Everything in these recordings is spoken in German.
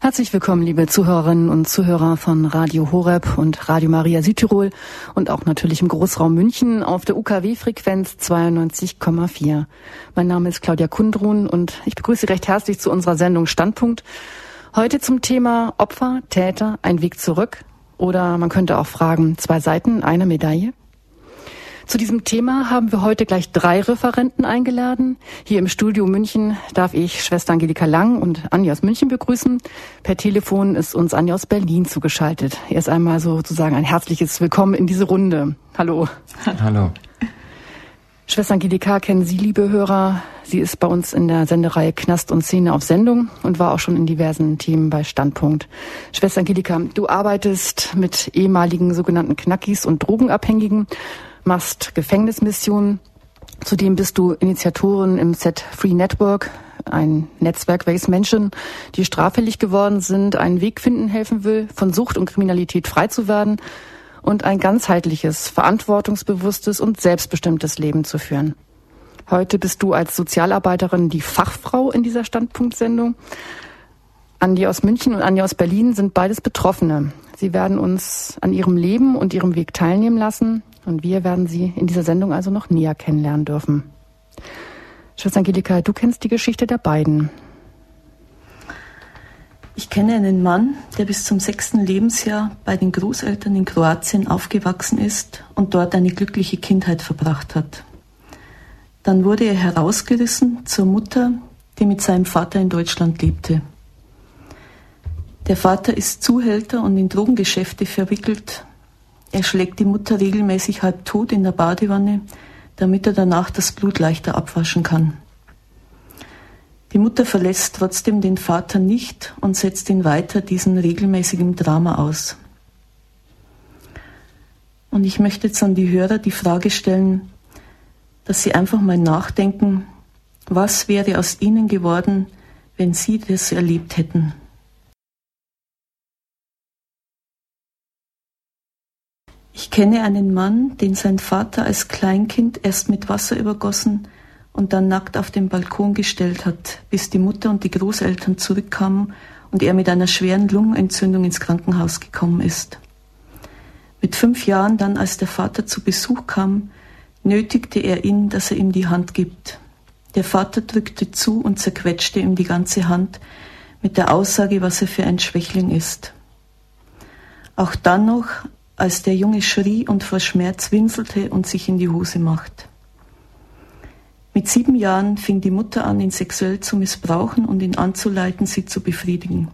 Herzlich willkommen, liebe Zuhörerinnen und Zuhörer von Radio Horeb und Radio Maria Südtirol und auch natürlich im Großraum München auf der UKW-Frequenz 92,4. Mein Name ist Claudia Kundrun und ich begrüße Sie recht herzlich zu unserer Sendung Standpunkt. Heute zum Thema Opfer, Täter, ein Weg zurück oder man könnte auch fragen, zwei Seiten, eine Medaille. Zu diesem Thema haben wir heute gleich drei Referenten eingeladen. Hier im Studio München darf ich Schwester Angelika Lang und Anja aus München begrüßen. Per Telefon ist uns Anja aus Berlin zugeschaltet. Erst einmal sozusagen ein herzliches Willkommen in diese Runde. Hallo. Hallo. Schwester Angelika kennen Sie, liebe Hörer. Sie ist bei uns in der Sendereihe Knast und Szene auf Sendung und war auch schon in diversen Themen bei Standpunkt. Schwester Angelika, du arbeitest mit ehemaligen sogenannten Knackis und Drogenabhängigen machst Gefängnismissionen. Zudem bist du Initiatorin im Set Free Network, ein Netzwerk, welches Menschen, die straffällig geworden sind, einen Weg finden helfen will, von Sucht und Kriminalität frei zu werden und ein ganzheitliches, verantwortungsbewusstes und selbstbestimmtes Leben zu führen. Heute bist du als Sozialarbeiterin die Fachfrau in dieser Standpunktsendung. Andi aus München und Anja aus Berlin sind beides Betroffene. Sie werden uns an ihrem Leben und ihrem Weg teilnehmen lassen. Und wir werden Sie in dieser Sendung also noch näher kennenlernen dürfen. Schwester Angelika, du kennst die Geschichte der beiden. Ich kenne einen Mann, der bis zum sechsten Lebensjahr bei den Großeltern in Kroatien aufgewachsen ist und dort eine glückliche Kindheit verbracht hat. Dann wurde er herausgerissen zur Mutter, die mit seinem Vater in Deutschland lebte. Der Vater ist Zuhälter und in Drogengeschäfte verwickelt er schlägt die Mutter regelmäßig halb tot in der Badewanne, damit er danach das Blut leichter abwaschen kann. Die Mutter verlässt trotzdem den Vater nicht und setzt ihn weiter diesem regelmäßigen Drama aus. Und ich möchte jetzt an die Hörer die Frage stellen, dass sie einfach mal nachdenken, was wäre aus ihnen geworden, wenn sie das erlebt hätten. Ich kenne einen Mann, den sein Vater als Kleinkind erst mit Wasser übergossen und dann nackt auf den Balkon gestellt hat, bis die Mutter und die Großeltern zurückkamen und er mit einer schweren Lungenentzündung ins Krankenhaus gekommen ist. Mit fünf Jahren dann, als der Vater zu Besuch kam, nötigte er ihn, dass er ihm die Hand gibt. Der Vater drückte zu und zerquetschte ihm die ganze Hand mit der Aussage, was er für ein Schwächling ist. Auch dann noch, als der Junge schrie und vor Schmerz winselte und sich in die Hose macht. Mit sieben Jahren fing die Mutter an, ihn sexuell zu missbrauchen und ihn anzuleiten, sie zu befriedigen.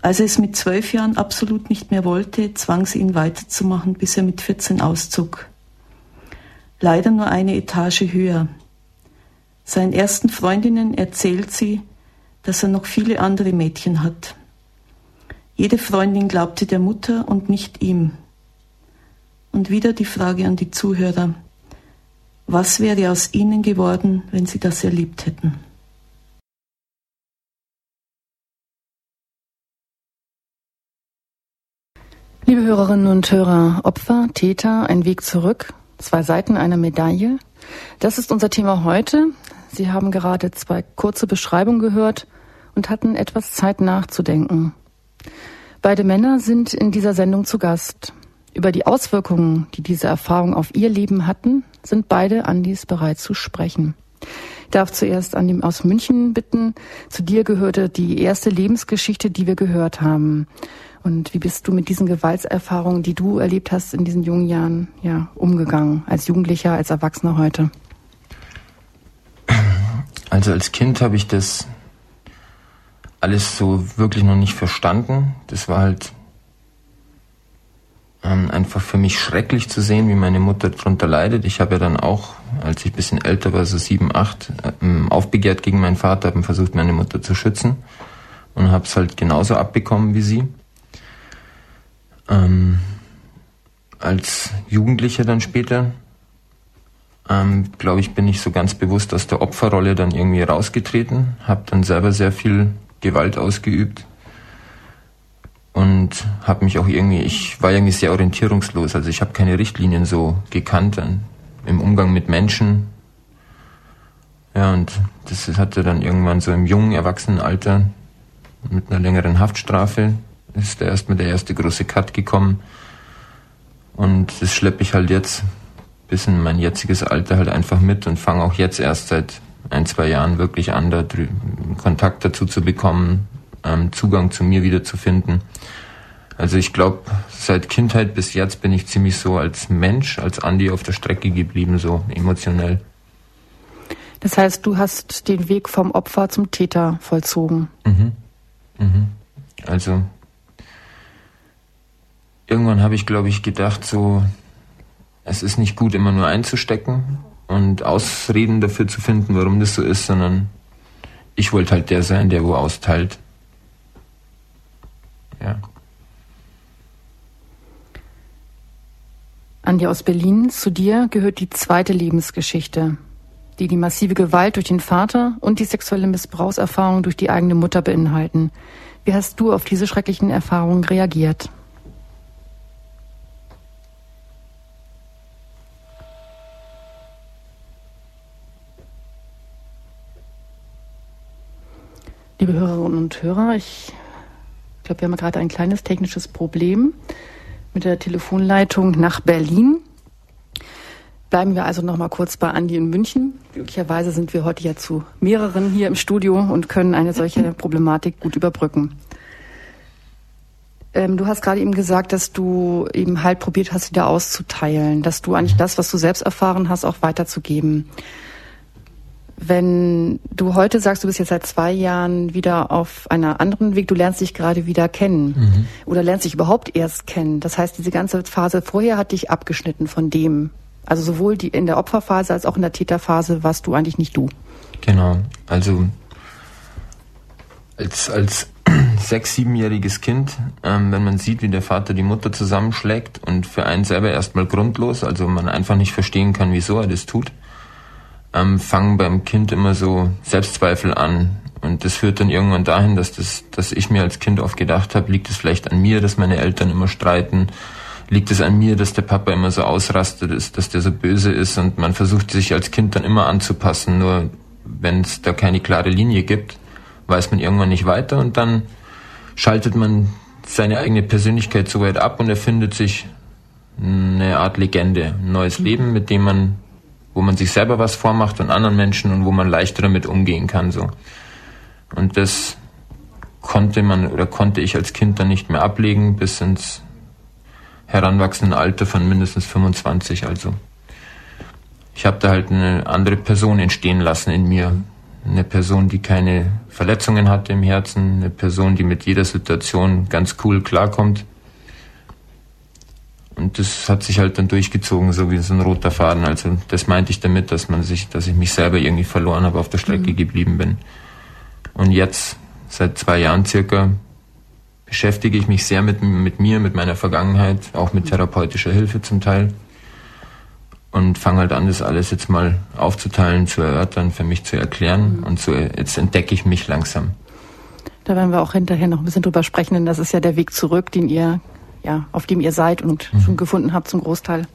Als er es mit zwölf Jahren absolut nicht mehr wollte, zwang sie ihn weiterzumachen, bis er mit 14 auszog. Leider nur eine Etage höher. Seinen ersten Freundinnen erzählt sie, dass er noch viele andere Mädchen hat. Jede Freundin glaubte der Mutter und nicht ihm. Und wieder die Frage an die Zuhörer. Was wäre aus ihnen geworden, wenn sie das erlebt hätten? Liebe Hörerinnen und Hörer, Opfer, Täter, ein Weg zurück, zwei Seiten einer Medaille. Das ist unser Thema heute. Sie haben gerade zwei kurze Beschreibungen gehört und hatten etwas Zeit nachzudenken. Beide Männer sind in dieser Sendung zu Gast. Über die Auswirkungen, die diese Erfahrung auf ihr Leben hatten, sind beide Andis bereit zu sprechen. Ich darf zuerst Andi aus München bitten. Zu dir gehörte die erste Lebensgeschichte, die wir gehört haben. Und wie bist du mit diesen Gewaltserfahrungen, die du erlebt hast in diesen jungen Jahren, ja, umgegangen? Als Jugendlicher, als Erwachsener heute? Also als Kind habe ich das alles so wirklich noch nicht verstanden. Das war halt ähm, einfach für mich schrecklich zu sehen, wie meine Mutter darunter leidet. Ich habe ja dann auch, als ich ein bisschen älter war, so sieben, acht, ähm, aufbegehrt gegen meinen Vater, habe versucht, meine Mutter zu schützen und habe es halt genauso abbekommen wie sie. Ähm, als Jugendlicher dann später, ähm, glaube ich, bin ich so ganz bewusst aus der Opferrolle dann irgendwie rausgetreten, habe dann selber sehr viel Gewalt ausgeübt und habe mich auch irgendwie, ich war irgendwie sehr orientierungslos, also ich habe keine Richtlinien so gekannt im Umgang mit Menschen. Ja, und das hatte dann irgendwann so im jungen Erwachsenenalter mit einer längeren Haftstrafe. Ist da erstmal der erste große Cut gekommen. Und das schleppe ich halt jetzt bis in mein jetziges Alter halt einfach mit und fange auch jetzt erst seit ein, zwei Jahren wirklich an, da Kontakt dazu zu bekommen, ähm, Zugang zu mir wieder zu finden. Also ich glaube, seit Kindheit bis jetzt bin ich ziemlich so als Mensch, als Andi auf der Strecke geblieben, so emotionell. Das heißt, du hast den Weg vom Opfer zum Täter vollzogen. Mhm. Mhm. Also irgendwann habe ich, glaube ich, gedacht, so, es ist nicht gut, immer nur einzustecken und Ausreden dafür zu finden, warum das so ist, sondern ich wollte halt der sein, der wo austeilt. Ja. Andi aus Berlin, zu dir gehört die zweite Lebensgeschichte, die die massive Gewalt durch den Vater und die sexuelle Missbrauchserfahrung durch die eigene Mutter beinhalten. Wie hast du auf diese schrecklichen Erfahrungen reagiert? Liebe Hörerinnen und Hörer, ich glaube, wir haben gerade ein kleines technisches Problem mit der Telefonleitung nach Berlin. Bleiben wir also noch mal kurz bei Andi in München. Glücklicherweise sind wir heute ja zu mehreren hier im Studio und können eine solche Problematik gut überbrücken. Ähm, du hast gerade eben gesagt, dass du eben halt probiert hast, wieder auszuteilen, dass du eigentlich das, was du selbst erfahren hast, auch weiterzugeben. Wenn du heute sagst, du bist jetzt seit zwei Jahren wieder auf einer anderen Weg, du lernst dich gerade wieder kennen mhm. oder lernst dich überhaupt erst kennen. Das heißt, diese ganze Phase vorher hat dich abgeschnitten von dem. Also sowohl die in der Opferphase als auch in der Täterphase warst du eigentlich nicht du. Genau. Also als, als sechs, siebenjähriges Kind, ähm, wenn man sieht, wie der Vater die Mutter zusammenschlägt und für einen selber erstmal grundlos, also man einfach nicht verstehen kann, wieso er das tut, ähm, fangen beim Kind immer so Selbstzweifel an. Und das führt dann irgendwann dahin, dass, das, dass ich mir als Kind oft gedacht habe, liegt es vielleicht an mir, dass meine Eltern immer streiten? Liegt es an mir, dass der Papa immer so ausrastet ist, dass der so böse ist? Und man versucht sich als Kind dann immer anzupassen. Nur wenn es da keine klare Linie gibt, weiß man irgendwann nicht weiter und dann schaltet man seine eigene Persönlichkeit so weit ab und erfindet sich eine Art Legende, ein neues Leben, mit dem man wo man sich selber was vormacht und anderen Menschen und wo man leichter damit umgehen kann, so. Und das konnte man oder konnte ich als Kind dann nicht mehr ablegen bis ins heranwachsende Alter von mindestens 25, also. Ich habe da halt eine andere Person entstehen lassen in mir. Eine Person, die keine Verletzungen hatte im Herzen, eine Person, die mit jeder Situation ganz cool klarkommt und das hat sich halt dann durchgezogen, so wie so ein roter Faden. Also das meinte ich damit, dass man sich, dass ich mich selber irgendwie verloren habe, auf der Strecke mhm. geblieben bin. Und jetzt, seit zwei Jahren circa, beschäftige ich mich sehr mit, mit mir, mit meiner Vergangenheit, auch mit therapeutischer Hilfe zum Teil. Und fange halt an, das alles jetzt mal aufzuteilen, zu erörtern, für mich zu erklären. Mhm. Und so jetzt entdecke ich mich langsam. Da werden wir auch hinterher noch ein bisschen drüber sprechen, denn das ist ja der Weg zurück, den ihr ja, auf dem ihr seid und mhm. schon gefunden habt zum Großteil.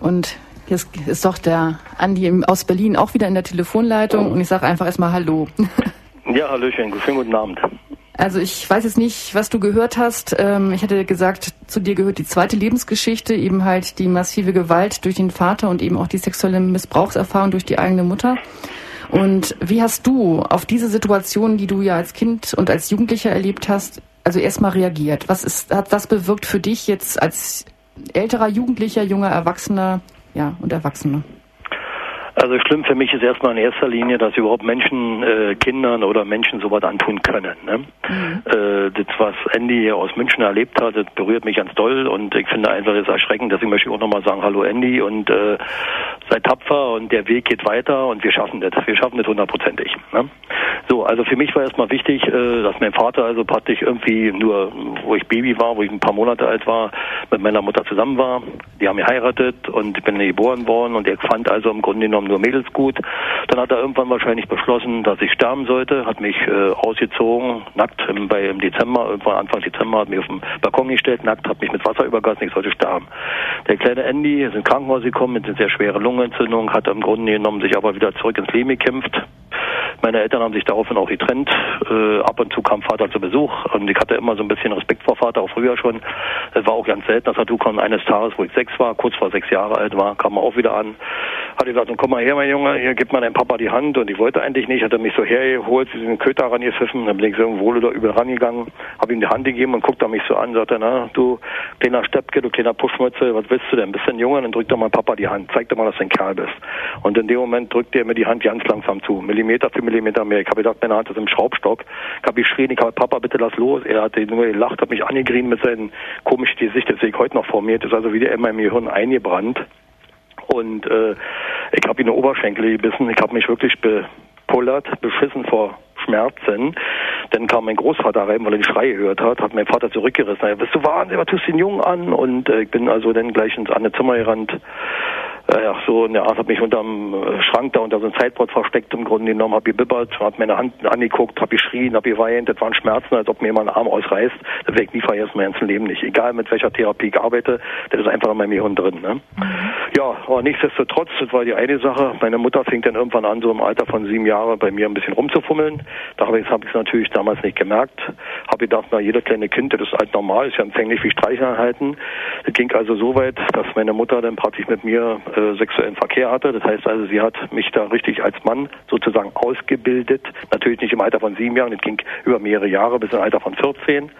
Und jetzt ist doch der Andi aus Berlin auch wieder in der Telefonleitung und ich sage einfach erstmal Hallo. Ja, Hallöchen, schönen guten Abend. Also ich weiß jetzt nicht, was du gehört hast. Ähm, ich hatte gesagt, zu dir gehört die zweite Lebensgeschichte, eben halt die massive Gewalt durch den Vater und eben auch die sexuelle Missbrauchserfahrung durch die eigene Mutter. Und wie hast du auf diese Situation, die du ja als Kind und als Jugendlicher erlebt hast, also erstmal reagiert? Was ist, hat das bewirkt für dich jetzt als älterer Jugendlicher, junger Erwachsener, ja, und Erwachsener? Also schlimm für mich ist erstmal in erster Linie, dass überhaupt Menschen, äh, Kindern oder Menschen sowas antun können. Ne? Mhm. Äh, das, was Andy hier aus München erlebt hat, das berührt mich ganz doll und ich finde einfach das erschreckend. Deswegen möchte ich auch nochmal sagen, hallo Andy und äh, seid tapfer und der Weg geht weiter und wir schaffen das. Wir schaffen das hundertprozentig. Ne? So, also für mich war erstmal wichtig, äh, dass mein Vater also praktisch irgendwie nur, wo ich Baby war, wo ich ein paar Monate alt war, mit meiner Mutter zusammen war. Die haben geheiratet und ich bin geboren worden und er fand also im Grunde genommen nur Mädels gut. Dann hat er irgendwann wahrscheinlich beschlossen, dass ich sterben sollte, hat mich äh, ausgezogen, nackt im, bei, im Dezember, irgendwann Anfang Dezember, hat mich auf den Balkon gestellt, nackt, hat mich mit Wasser übergossen, ich sollte sterben. Der kleine Andy ist ins Krankenhaus gekommen mit einer sehr schweren Lungenentzündung, hat im Grunde genommen sich aber wieder zurück ins Leben gekämpft Meine Eltern haben sich daraufhin auch getrennt. Äh, ab und zu kam Vater zu Besuch und ich hatte immer so ein bisschen Respekt vor Vater, auch früher schon. Es war auch ganz selten, dass er du kam eines Tages, wo ich sechs war, kurz vor sechs Jahre alt war, kam er auch wieder an. Hat gesagt, komm mal her, mein Junge, hier gib mal deinem Papa die Hand und ich wollte eigentlich nicht, hat er mich so hergeholt, diesen Köter rangepfiffen, dann bin ich so wohl oder übel rangegangen, habe ihm die Hand gegeben und guckt er mich so an, sagt er, na, du kleiner Steppke, du kleiner Puschmütze, was willst du denn? Bist du ein Junge? Dann drück doch mal Papa die Hand, zeig doch mal, dass du ein Kerl bist. Und in dem Moment drückt er mir die Hand ganz langsam zu, Millimeter für Millimeter mehr. Ich habe gedacht, meine Hand ist im Schraubstock. Ich habe geschrien, ich habe Papa, bitte lass los. Er hat nur gelacht, hat mich angegrien mit seinem komischen Gesicht, das sehe ich heute noch vor mir. Das ist also wieder in meinem Gehirn eingebrannt. Und äh, ich habe ihn in den Oberschenkel gebissen. Ich habe mich wirklich bepullert, beschissen vor Schmerzen. Dann kam mein Großvater rein, weil er die Schreie gehört hat, hat mein Vater zurückgerissen. Ja, bist du wahnsinnig, was tust du den Jungen an? Und äh, ich bin also dann gleich ins andere Zimmer gerannt, äh, ja, so der Art, habe mich unterm äh, Schrank da unter so einem Zeitbrot versteckt im Grunde genommen, habe gebibbert, habe meine Hand angeguckt, habe geschrien, habe geweint, das waren Schmerzen, als ob mir jemand einen Arm ausreißt. Das werde ich nie vergessen, mein ganzes Leben nicht. Egal mit welcher Therapie ich arbeite, das ist einfach in meinem Gehirn drin. Ne? Mhm. Ja, aber nichtsdestotrotz, das war die eine Sache. Meine Mutter fing dann irgendwann an, so im Alter von sieben Jahren bei mir ein bisschen rumzufummeln. Da habe ich es hab natürlich damals nicht gemerkt. Habe gedacht, na, jeder kleine Kind, das ist halt normal, ist ja empfänglich wie Streicheleinheiten. Es ging also so weit, dass meine Mutter dann praktisch mit mir äh, sexuellen Verkehr hatte. Das heißt also, sie hat mich da richtig als Mann sozusagen ausgebildet. Natürlich nicht im Alter von sieben Jahren, das ging über mehrere Jahre bis im Alter von 14.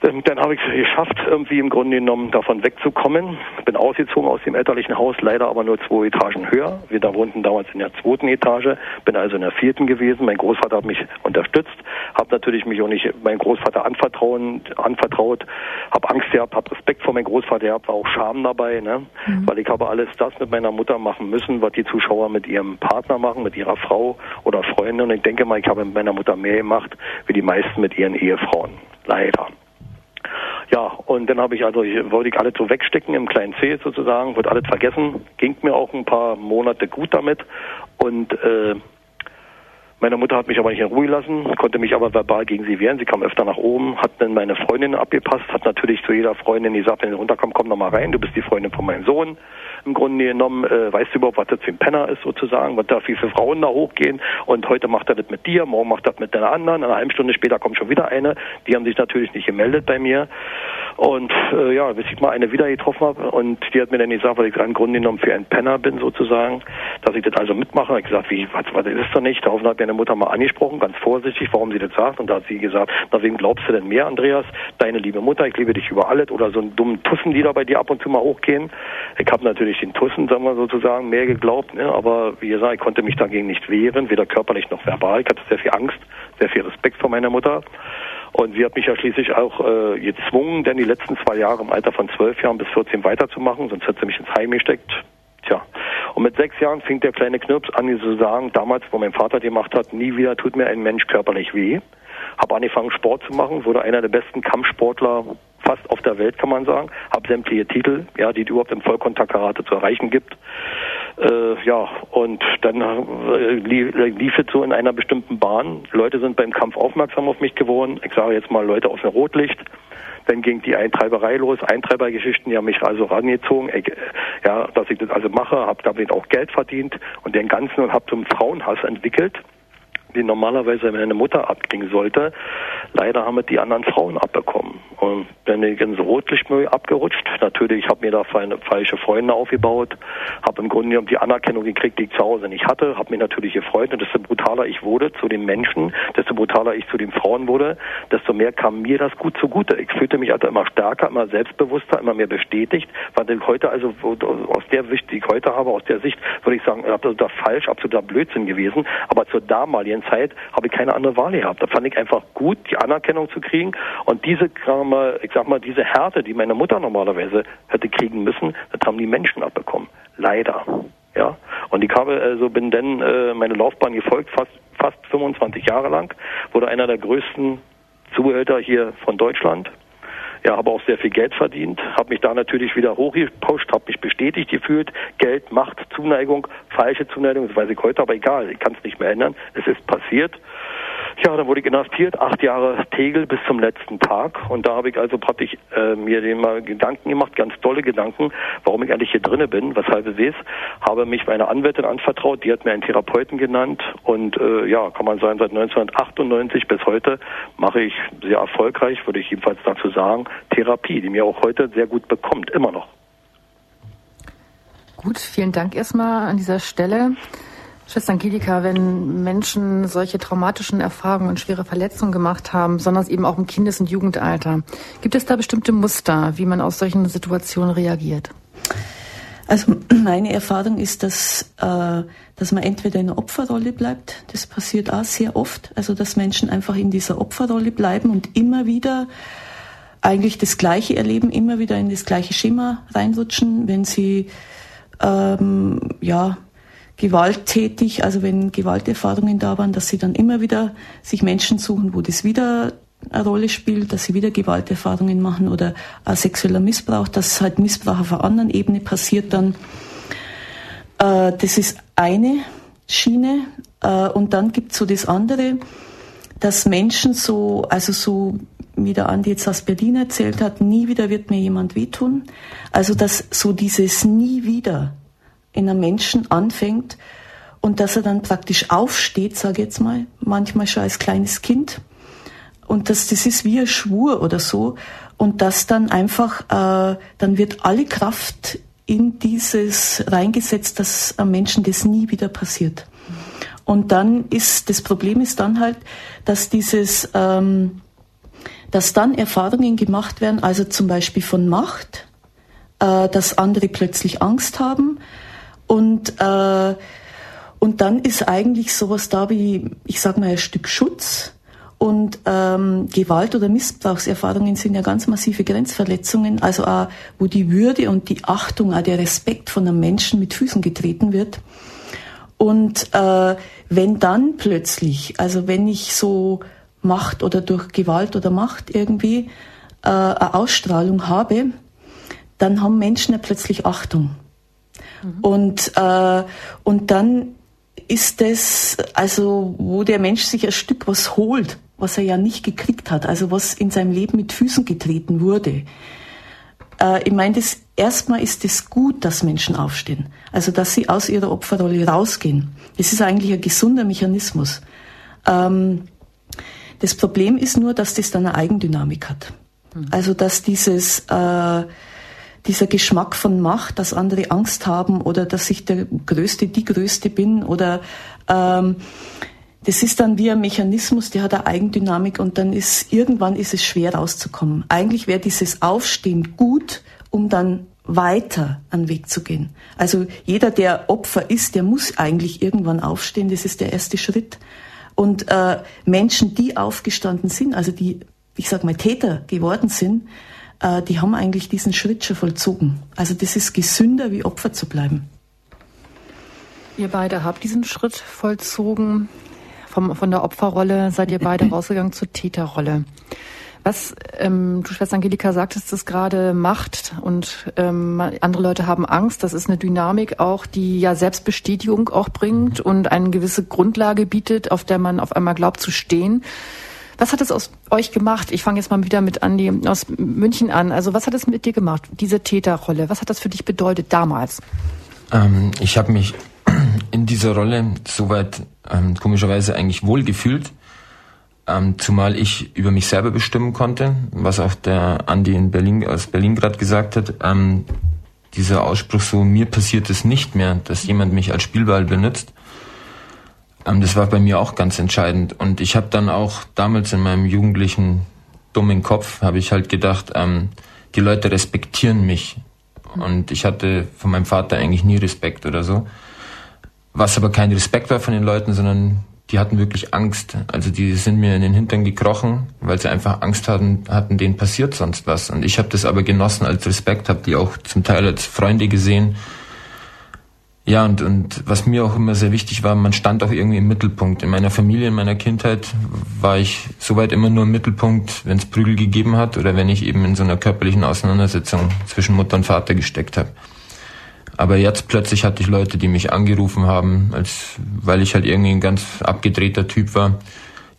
Dann, dann habe ich es geschafft, irgendwie im Grunde genommen davon wegzukommen. Bin ausgezogen aus dem elterlichen Haus, leider aber nur zwei Etagen höher. Wir da wohnten damals in der zweiten Etage, bin also in der vierten gewesen. Mein Großvater hat mich unterstützt, habe natürlich mich auch nicht meinem Großvater anvertrauen, anvertraut, habe Angst gehabt, habe Respekt vor meinem Großvater gehabt, war auch Scham dabei, ne? Mhm. weil ich habe alles das mit meiner Mutter machen müssen, was die Zuschauer mit ihrem Partner machen, mit ihrer Frau oder Freundin. Und ich denke mal, ich habe mit meiner Mutter mehr gemacht, wie die meisten mit ihren Ehefrauen. Leider. Ja, und dann habe ich also, ich, wollte ich alles so wegstecken im kleinen C sozusagen, wird alles vergessen, ging mir auch ein paar Monate gut damit. Und äh, meine Mutter hat mich aber nicht in Ruhe lassen, konnte mich aber verbal gegen sie wehren. Sie kam öfter nach oben, hat dann meine Freundin abgepasst, hat natürlich zu jeder Freundin gesagt, wenn sie runterkommt, komm noch mal rein, du bist die Freundin von meinem Sohn. Im Grunde genommen, äh, weißt du überhaupt, was das für ein Penner ist sozusagen, was da viel für Frauen da hochgehen und heute macht er das mit dir, morgen macht er das mit deiner anderen, eine halbe Stunde später kommt schon wieder eine. Die haben sich natürlich nicht gemeldet bei mir. Und äh, ja, bis ich mal eine wieder getroffen habe und die hat mir dann gesagt, weil ich im Grunde genommen für ein Penner bin sozusagen, dass ich das also mitmache. Ich gesagt, wie, was, was ist das nicht? Daraufhin hat meine Mutter mal angesprochen, ganz vorsichtig, warum sie das sagt. Und da hat sie gesagt, na wem glaubst du denn mehr, Andreas? Deine liebe Mutter, ich liebe dich über alles. Oder so einen dummen Tussen, die da bei dir ab und zu mal hochgehen. Ich habe natürlich den Tussen, sagen wir sozusagen, mehr geglaubt. Ne? Aber wie gesagt, ich konnte mich dagegen nicht wehren, weder körperlich noch verbal. Ich hatte sehr viel Angst, sehr viel Respekt vor meiner Mutter. Und sie hat mich ja schließlich auch äh, gezwungen, denn die letzten zwei Jahre im Alter von zwölf Jahren bis 14 weiterzumachen, sonst hätte sie mich ins Heim gesteckt. Tja. Und mit sechs Jahren fing der kleine Knirps an, zu sagen, damals, wo mein Vater gemacht hat, nie wieder tut mir ein Mensch körperlich weh. Habe angefangen, Sport zu machen, wurde einer der besten Kampfsportler fast auf der Welt, kann man sagen. Habe sämtliche Titel, ja, die es überhaupt im Vollkontaktkarate zu erreichen gibt. Äh, ja, und dann äh, lief, es so in einer bestimmten Bahn. Leute sind beim Kampf aufmerksam auf mich geworden. Ich sage jetzt mal Leute aus dem Rotlicht. Dann ging die Eintreiberei los, Eintreibergeschichten, die haben mich also rangezogen, ich, ja, dass ich das also mache, habe damit auch Geld verdient und den ganzen und habe zum Frauenhass entwickelt die normalerweise meine Mutter abkriegen sollte. Leider haben wir die anderen Frauen abbekommen. Und bin ich ins Rotlichtmüll abgerutscht. Natürlich habe mir da falsche Freunde aufgebaut, habe im Grunde genommen die Anerkennung gekriegt, die ich zu Hause nicht hatte, habe mich natürlich gefreut. Und desto brutaler ich wurde zu den Menschen, desto brutaler ich zu den Frauen wurde, desto mehr kam mir das gut zugute. Ich fühlte mich also immer stärker, immer selbstbewusster, immer mehr bestätigt. Was ich heute also aus der Sicht, die ich heute habe, aus der Sicht würde ich sagen, absoluter falsch, absoluter Blödsinn gewesen. Aber zur damaligen Zeit habe ich keine andere Wahl gehabt. Da fand ich einfach gut, die Anerkennung zu kriegen. Und diese, ich sag mal, diese Härte, die meine Mutter normalerweise hätte kriegen müssen, das haben die Menschen abbekommen. Leider. Ja. Und ich habe, also bin dann äh, meine Laufbahn gefolgt, fast, fast 25 Jahre lang, wurde einer der größten Zuhälter hier von Deutschland. Ja, habe auch sehr viel Geld verdient, habe mich da natürlich wieder hochgepusht, habe mich bestätigt gefühlt. Geld, Macht, Zuneigung, falsche Zuneigung, das weiß ich heute, aber egal, ich kann es nicht mehr ändern. Es ist passiert. Ja, dann wurde ich inhaftiert, acht Jahre Tegel bis zum letzten Tag. Und da habe ich also praktisch äh, mir den mal Gedanken gemacht, ganz tolle Gedanken, warum ich eigentlich hier drinne bin, weshalb ich weiß. Habe mich meiner Anwältin anvertraut, die hat mir einen Therapeuten genannt. Und äh, ja, kann man sagen, seit 1998 bis heute mache ich sehr erfolgreich, würde ich jedenfalls dazu sagen, Therapie, die mir auch heute sehr gut bekommt, immer noch. Gut, vielen Dank erstmal an dieser Stelle. Schwester Angelika, wenn Menschen solche traumatischen Erfahrungen und schwere Verletzungen gemacht haben, besonders eben auch im Kindes- und Jugendalter, gibt es da bestimmte Muster, wie man aus solchen Situationen reagiert? Also meine Erfahrung ist, dass, äh, dass man entweder in der Opferrolle bleibt, das passiert auch sehr oft, also dass Menschen einfach in dieser Opferrolle bleiben und immer wieder eigentlich das Gleiche erleben, immer wieder in das gleiche Schema reinrutschen, wenn sie ähm, ja gewalttätig, also wenn Gewalterfahrungen da waren, dass sie dann immer wieder sich Menschen suchen, wo das wieder eine Rolle spielt, dass sie wieder Gewalterfahrungen machen oder äh, sexueller Missbrauch, dass halt Missbrauch auf einer anderen Ebene passiert dann. Äh, das ist eine Schiene. Äh, und dann gibt es so das andere, dass Menschen so, also so wie der Andi jetzt aus Berlin erzählt hat, nie wieder wird mir jemand wehtun. Also dass so dieses nie wieder in einem Menschen anfängt und dass er dann praktisch aufsteht, sage ich jetzt mal, manchmal schon als kleines Kind und dass das ist wie ein Schwur oder so und dass dann einfach, äh, dann wird alle Kraft in dieses reingesetzt, dass einem Menschen das nie wieder passiert. Und dann ist, das Problem ist dann halt, dass dieses, ähm, dass dann Erfahrungen gemacht werden, also zum Beispiel von Macht, äh, dass andere plötzlich Angst haben, und, äh, und dann ist eigentlich sowas da wie, ich sag mal, ein Stück Schutz. Und ähm, Gewalt- oder Missbrauchserfahrungen sind ja ganz massive Grenzverletzungen, also auch, wo die Würde und die Achtung, auch der Respekt von einem Menschen mit Füßen getreten wird. Und äh, wenn dann plötzlich, also wenn ich so Macht oder durch Gewalt oder Macht irgendwie äh, eine Ausstrahlung habe, dann haben Menschen ja plötzlich Achtung. Mhm. Und, äh, und dann ist das, also wo der Mensch sich ein Stück was holt, was er ja nicht gekriegt hat, also was in seinem Leben mit Füßen getreten wurde. Äh, ich meine, das erstmal ist es gut, dass Menschen aufstehen, also dass sie aus ihrer Opferrolle rausgehen. Das ist eigentlich ein gesunder Mechanismus. Ähm, das Problem ist nur, dass das dann eine Eigendynamik hat. Mhm. Also dass dieses äh, dieser Geschmack von Macht, dass andere Angst haben oder dass ich der Größte, die Größte bin oder ähm, das ist dann wie ein Mechanismus, der hat eine Eigendynamik und dann ist irgendwann ist es schwer rauszukommen. Eigentlich wäre dieses Aufstehen gut, um dann weiter einen Weg zu gehen. Also jeder, der Opfer ist, der muss eigentlich irgendwann aufstehen. Das ist der erste Schritt. Und äh, Menschen, die aufgestanden sind, also die, ich sag mal, Täter geworden sind, äh, die haben eigentlich diesen Schritt schon vollzogen. Also das ist gesünder, wie Opfer zu bleiben. Ihr beide habt diesen Schritt vollzogen. Vom, von der Opferrolle seid ihr beide rausgegangen zur Täterrolle. Was ähm, du Schwester Angelika sagtest, es gerade Macht und ähm, andere Leute haben Angst. Das ist eine Dynamik auch, die ja Selbstbestätigung auch bringt und eine gewisse Grundlage bietet, auf der man auf einmal glaubt zu stehen. Was hat es aus euch gemacht? Ich fange jetzt mal wieder mit Andi aus München an. Also was hat es mit dir gemacht, diese Täterrolle? Was hat das für dich bedeutet damals? Ähm, ich habe mich in dieser Rolle soweit ähm, komischerweise eigentlich wohl gefühlt, ähm, zumal ich über mich selber bestimmen konnte, was auch der Andi in Berlin aus Berlin gerade gesagt hat. Ähm, dieser Ausspruch so, mir passiert es nicht mehr, dass jemand mich als Spielball benutzt. Ähm, das war bei mir auch ganz entscheidend. Und ich habe dann auch damals in meinem jugendlichen dummen Kopf, habe ich halt gedacht, ähm, die Leute respektieren mich. Und ich hatte von meinem Vater eigentlich nie Respekt oder so. Was aber kein Respekt war von den Leuten, sondern die hatten wirklich Angst. Also die sind mir in den Hintern gekrochen, weil sie einfach Angst hatten, hatten denen passiert sonst was. Und ich habe das aber genossen als Respekt, habe die auch zum Teil als Freunde gesehen ja, und, und was mir auch immer sehr wichtig war, man stand auch irgendwie im Mittelpunkt. In meiner Familie, in meiner Kindheit war ich soweit immer nur im Mittelpunkt, wenn es Prügel gegeben hat oder wenn ich eben in so einer körperlichen Auseinandersetzung zwischen Mutter und Vater gesteckt habe. Aber jetzt plötzlich hatte ich Leute, die mich angerufen haben, als weil ich halt irgendwie ein ganz abgedrehter Typ war.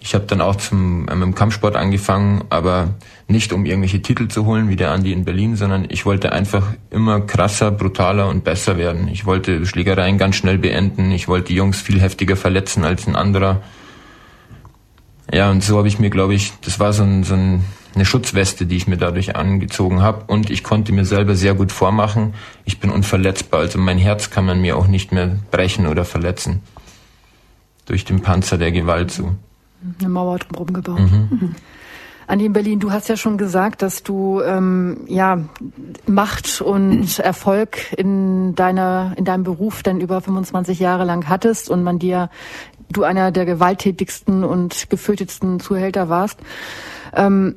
Ich habe dann auch zum, äh, mit dem Kampfsport angefangen, aber nicht um irgendwelche Titel zu holen, wie der Andi in Berlin, sondern ich wollte einfach immer krasser, brutaler und besser werden. Ich wollte Schlägereien ganz schnell beenden. Ich wollte die Jungs viel heftiger verletzen als ein anderer. Ja, und so habe ich mir, glaube ich, das war so, ein, so ein, eine Schutzweste, die ich mir dadurch angezogen habe. Und ich konnte mir selber sehr gut vormachen, ich bin unverletzbar. Also mein Herz kann man mir auch nicht mehr brechen oder verletzen. Durch den Panzer der Gewalt so. Eine Mauer drumherum gebaut. Mhm. Mhm. Andi in Berlin, du hast ja schon gesagt, dass du ähm, ja Macht und Erfolg in deiner in deinem Beruf dann über 25 Jahre lang hattest und man dir du einer der gewalttätigsten und gefürchtetsten Zuhälter warst. Ähm,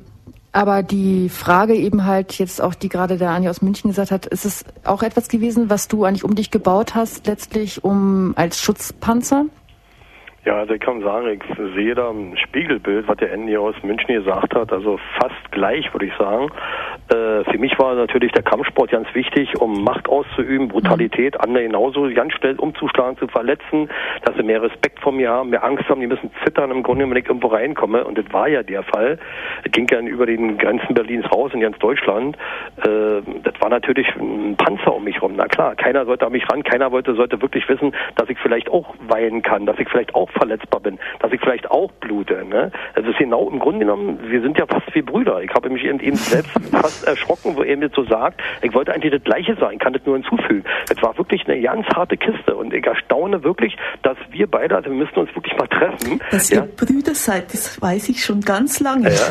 aber die Frage eben halt jetzt auch, die gerade der Anja aus München gesagt hat, ist es auch etwas gewesen, was du eigentlich um dich gebaut hast, letztlich um als Schutzpanzer? Ja, also ich kann sagen, ich sehe da ein Spiegelbild, was der Andy aus München gesagt hat, also fast gleich, würde ich sagen. Äh, für mich war natürlich der Kampfsport ganz wichtig, um Macht auszuüben, Brutalität, andere genauso ganz schnell umzuschlagen, zu verletzen, dass sie mehr Respekt vor mir haben, mehr Angst haben, die müssen zittern im Grunde, wenn ich irgendwo reinkomme. Und das war ja der Fall. Es ging ja über den Grenzen Berlins raus in ganz Deutschland. Äh, das war natürlich ein Panzer um mich rum. Na klar, keiner sollte an mich ran, keiner wollte, sollte wirklich wissen, dass ich vielleicht auch weinen kann, dass ich vielleicht auch verletzbar bin, dass ich vielleicht auch blute. Ne? Also ist genau im Grunde genommen, wir sind ja fast wie Brüder. Ich habe mich eben selbst fast erschrocken, wo er mir so sagt, ich wollte eigentlich das Gleiche sagen, kann das nur hinzufügen. Es war wirklich eine ganz harte Kiste und ich erstaune wirklich, dass wir beide, also wir müssen uns wirklich mal treffen. Dass ja? ihr Brüder seid, das weiß ich schon ganz lange. Ja,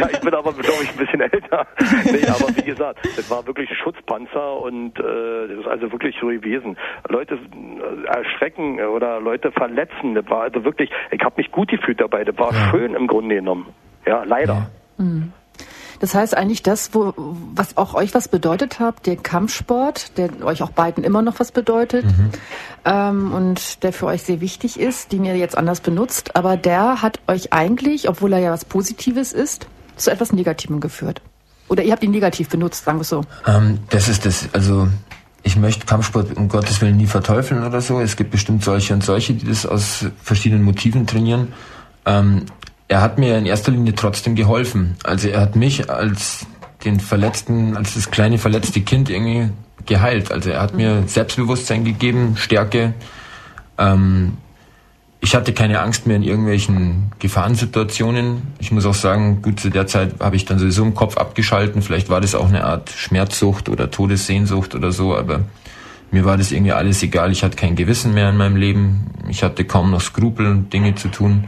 ja ich bin aber, glaube ich, ein bisschen älter. Nee, aber wie gesagt, es war wirklich Schutzpanzer und äh, das ist also wirklich so gewesen. Leute äh, erschrecken oder Leute verletzen. Das war also wirklich, ich habe mich gut gefühlt dabei. Das war ja. schön im Grunde genommen. Ja, leider. Ja. Mhm. Das heißt eigentlich das, wo, was auch euch was bedeutet hat, der Kampfsport, der euch auch beiden immer noch was bedeutet mhm. ähm, und der für euch sehr wichtig ist, den ihr jetzt anders benutzt, aber der hat euch eigentlich, obwohl er ja was Positives ist, zu etwas Negativem geführt. Oder ihr habt ihn negativ benutzt, sagen wir so. Ähm, das ist das, also ich möchte Kampfsport um Gottes Willen nie verteufeln oder so. Es gibt bestimmt solche und solche, die das aus verschiedenen Motiven trainieren. Ähm, er hat mir in erster Linie trotzdem geholfen. Also er hat mich als den verletzten, als das kleine verletzte Kind irgendwie geheilt. Also er hat mir Selbstbewusstsein gegeben, Stärke. Ähm, ich hatte keine Angst mehr in irgendwelchen Gefahrensituationen. Ich muss auch sagen, gut, zu der Zeit habe ich dann sowieso im Kopf abgeschalten. Vielleicht war das auch eine Art Schmerzsucht oder Todessehnsucht oder so, aber mir war das irgendwie alles egal. Ich hatte kein Gewissen mehr in meinem Leben. Ich hatte kaum noch Skrupel, Dinge zu tun.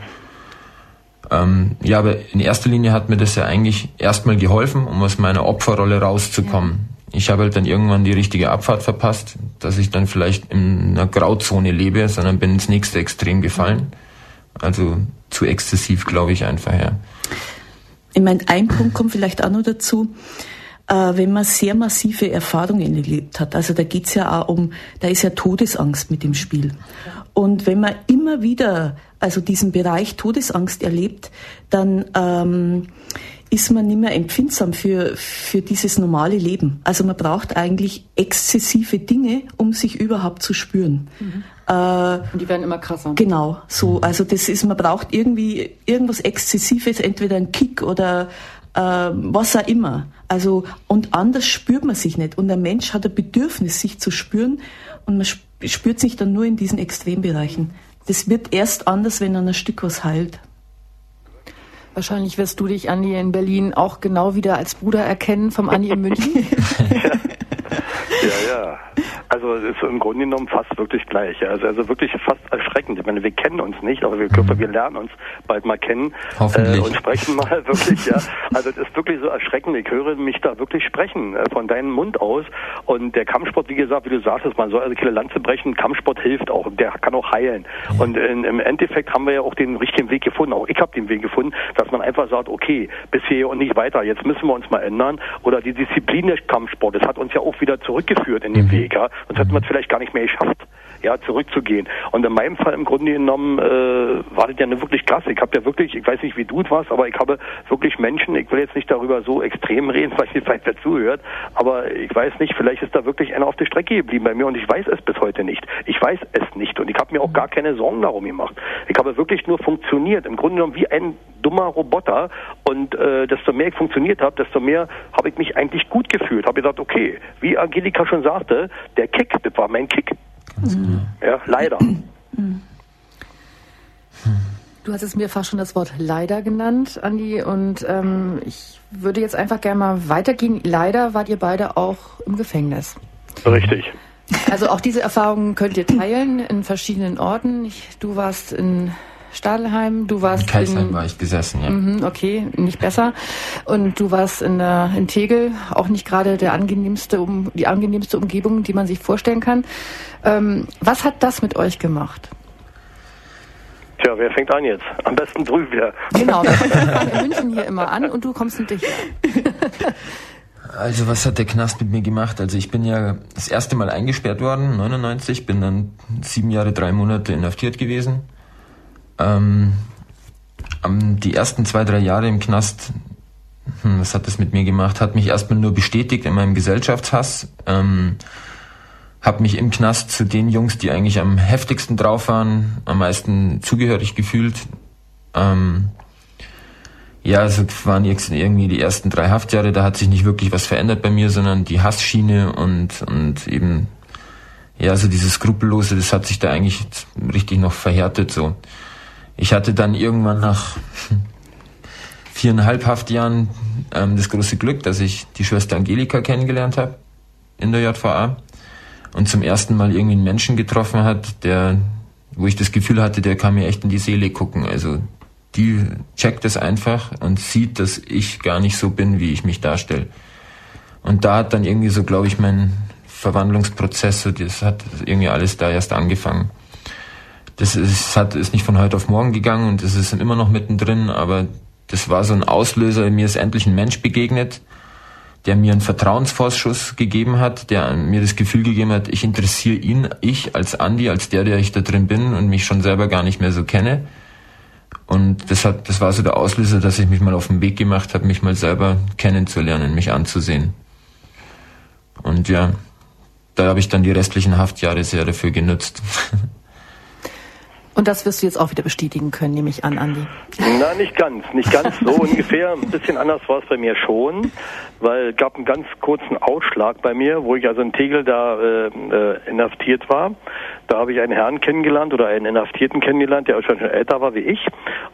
Ähm, ja, aber in erster Linie hat mir das ja eigentlich erstmal geholfen, um aus meiner Opferrolle rauszukommen ich habe halt dann irgendwann die richtige Abfahrt verpasst, dass ich dann vielleicht in einer Grauzone lebe, sondern bin ins nächste Extrem gefallen. Also zu exzessiv, glaube ich einfach, ja. Ich meine, ein Punkt kommt vielleicht auch noch dazu, äh, wenn man sehr massive Erfahrungen erlebt hat. Also da geht's ja auch um, da ist ja Todesangst mit dem Spiel. Und wenn man immer wieder also diesen Bereich Todesangst erlebt, dann ähm, ist man nicht mehr empfindsam für, für dieses normale Leben. Also man braucht eigentlich exzessive Dinge, um sich überhaupt zu spüren. Mhm. Äh, Und die werden immer krasser. Genau, so. Also das ist, man braucht irgendwie irgendwas Exzessives, entweder ein Kick oder äh, was auch immer. Also, und anders spürt man sich nicht. Und der Mensch hat ein Bedürfnis, sich zu spüren. Und man spürt sich dann nur in diesen Extrembereichen. Das wird erst anders, wenn dann ein Stück was heilt. Wahrscheinlich wirst du dich, Andi, in Berlin auch genau wieder als Bruder erkennen vom Andi in München. ja, ja. Also es ist im Grunde genommen fast wirklich gleich. Also, also wirklich fast erschreckend. Ich meine, wir kennen uns nicht, aber wir, mhm. wir lernen uns bald mal kennen äh, und sprechen mal wirklich. ja. Also es ist wirklich so erschreckend. Ich höre mich da wirklich sprechen äh, von deinem Mund aus. Und der Kampfsport, wie gesagt, wie du sagtest, man soll also keine Lanze brechen. Kampfsport hilft auch. Der kann auch heilen. Mhm. Und in, im Endeffekt haben wir ja auch den richtigen Weg gefunden. Auch ich habe den Weg gefunden, dass man einfach sagt, okay, bis hier und nicht weiter. Jetzt müssen wir uns mal ändern. Oder die Disziplin des Kampfsports, das hat uns ja auch wieder zurückgeführt in den mhm. Weg. Ja? Sonst hätten wir es vielleicht gar nicht mehr geschafft. Ja, zurückzugehen. Und in meinem Fall im Grunde genommen äh, war das ja eine wirklich klasse. Ich habe ja wirklich, ich weiß nicht, wie du es warst, aber ich habe wirklich Menschen, ich will jetzt nicht darüber so extrem reden, weil ich vielleicht dazuhört, aber ich weiß nicht, vielleicht ist da wirklich einer auf der Strecke geblieben bei mir und ich weiß es bis heute nicht. Ich weiß es nicht und ich habe mir auch gar keine Sorgen darum gemacht. Ich habe wirklich nur funktioniert, im Grunde genommen wie ein dummer Roboter und äh, desto mehr ich funktioniert habe, desto mehr habe ich mich eigentlich gut gefühlt. Habe gesagt, okay, wie Angelika schon sagte, der Kick, das war mein Kick. Mhm. Ja, leider. Du hast es mir fast schon das Wort leider genannt, Andi, und ähm, ich würde jetzt einfach gerne mal weitergehen. Leider wart ihr beide auch im Gefängnis. Richtig. Also auch diese Erfahrungen könnt ihr teilen in verschiedenen Orten. Ich, du warst in Stadelheim, du warst in Kaisheim in, war ich gesessen, ja. Mhm, okay, nicht besser. Und du warst in, in Tegel, auch nicht gerade der angenehmste, um, die angenehmste Umgebung, die man sich vorstellen kann. Ähm, was hat das mit euch gemacht? Tja, wer fängt an jetzt? Am besten drüben wieder. Genau, wir fangen in München hier immer an und du kommst hinterher. Also was hat der Knast mit mir gemacht? Also ich bin ja das erste Mal eingesperrt worden, 99, bin dann sieben Jahre, drei Monate inhaftiert gewesen. Ähm, die ersten zwei, drei Jahre im Knast, hm, was hat das mit mir gemacht? Hat mich erstmal nur bestätigt in meinem Gesellschaftshass. Ähm, hab mich im Knast zu den Jungs, die eigentlich am heftigsten drauf waren, am meisten zugehörig gefühlt. Ähm, ja, also waren irgendwie die ersten drei Haftjahre, da hat sich nicht wirklich was verändert bei mir, sondern die Hassschiene und, und eben, ja, so dieses Skrupellose, das hat sich da eigentlich richtig noch verhärtet, so. Ich hatte dann irgendwann nach viereinhalb Haftjahren ähm, das große Glück, dass ich die Schwester Angelika kennengelernt habe in der JVA und zum ersten Mal irgendwie einen Menschen getroffen hat, der, wo ich das Gefühl hatte, der kann mir echt in die Seele gucken. Also die checkt es einfach und sieht, dass ich gar nicht so bin, wie ich mich darstelle. Und da hat dann irgendwie so, glaube ich, mein Verwandlungsprozess, so das hat irgendwie alles da erst angefangen das ist, hat, ist nicht von heute auf morgen gegangen und das ist immer noch mittendrin, aber das war so ein Auslöser. Mir ist endlich ein Mensch begegnet, der mir einen Vertrauensvorschuss gegeben hat, der mir das Gefühl gegeben hat, ich interessiere ihn, ich als Andi, als der, der ich da drin bin und mich schon selber gar nicht mehr so kenne. Und das hat, das war so der Auslöser, dass ich mich mal auf den Weg gemacht habe, mich mal selber kennenzulernen, mich anzusehen. Und ja, da habe ich dann die restlichen Haftjahre sehr dafür genutzt. Und das wirst du jetzt auch wieder bestätigen können, nehme ich an, Andi. Na, nicht ganz, nicht ganz so ungefähr. Ein bisschen anders war es bei mir schon, weil es gab einen ganz kurzen Ausschlag bei mir, wo ich also in Tegel da äh, äh, inhaftiert war. Da habe ich einen Herrn kennengelernt oder einen Inhaftierten kennengelernt, der schon älter war wie ich.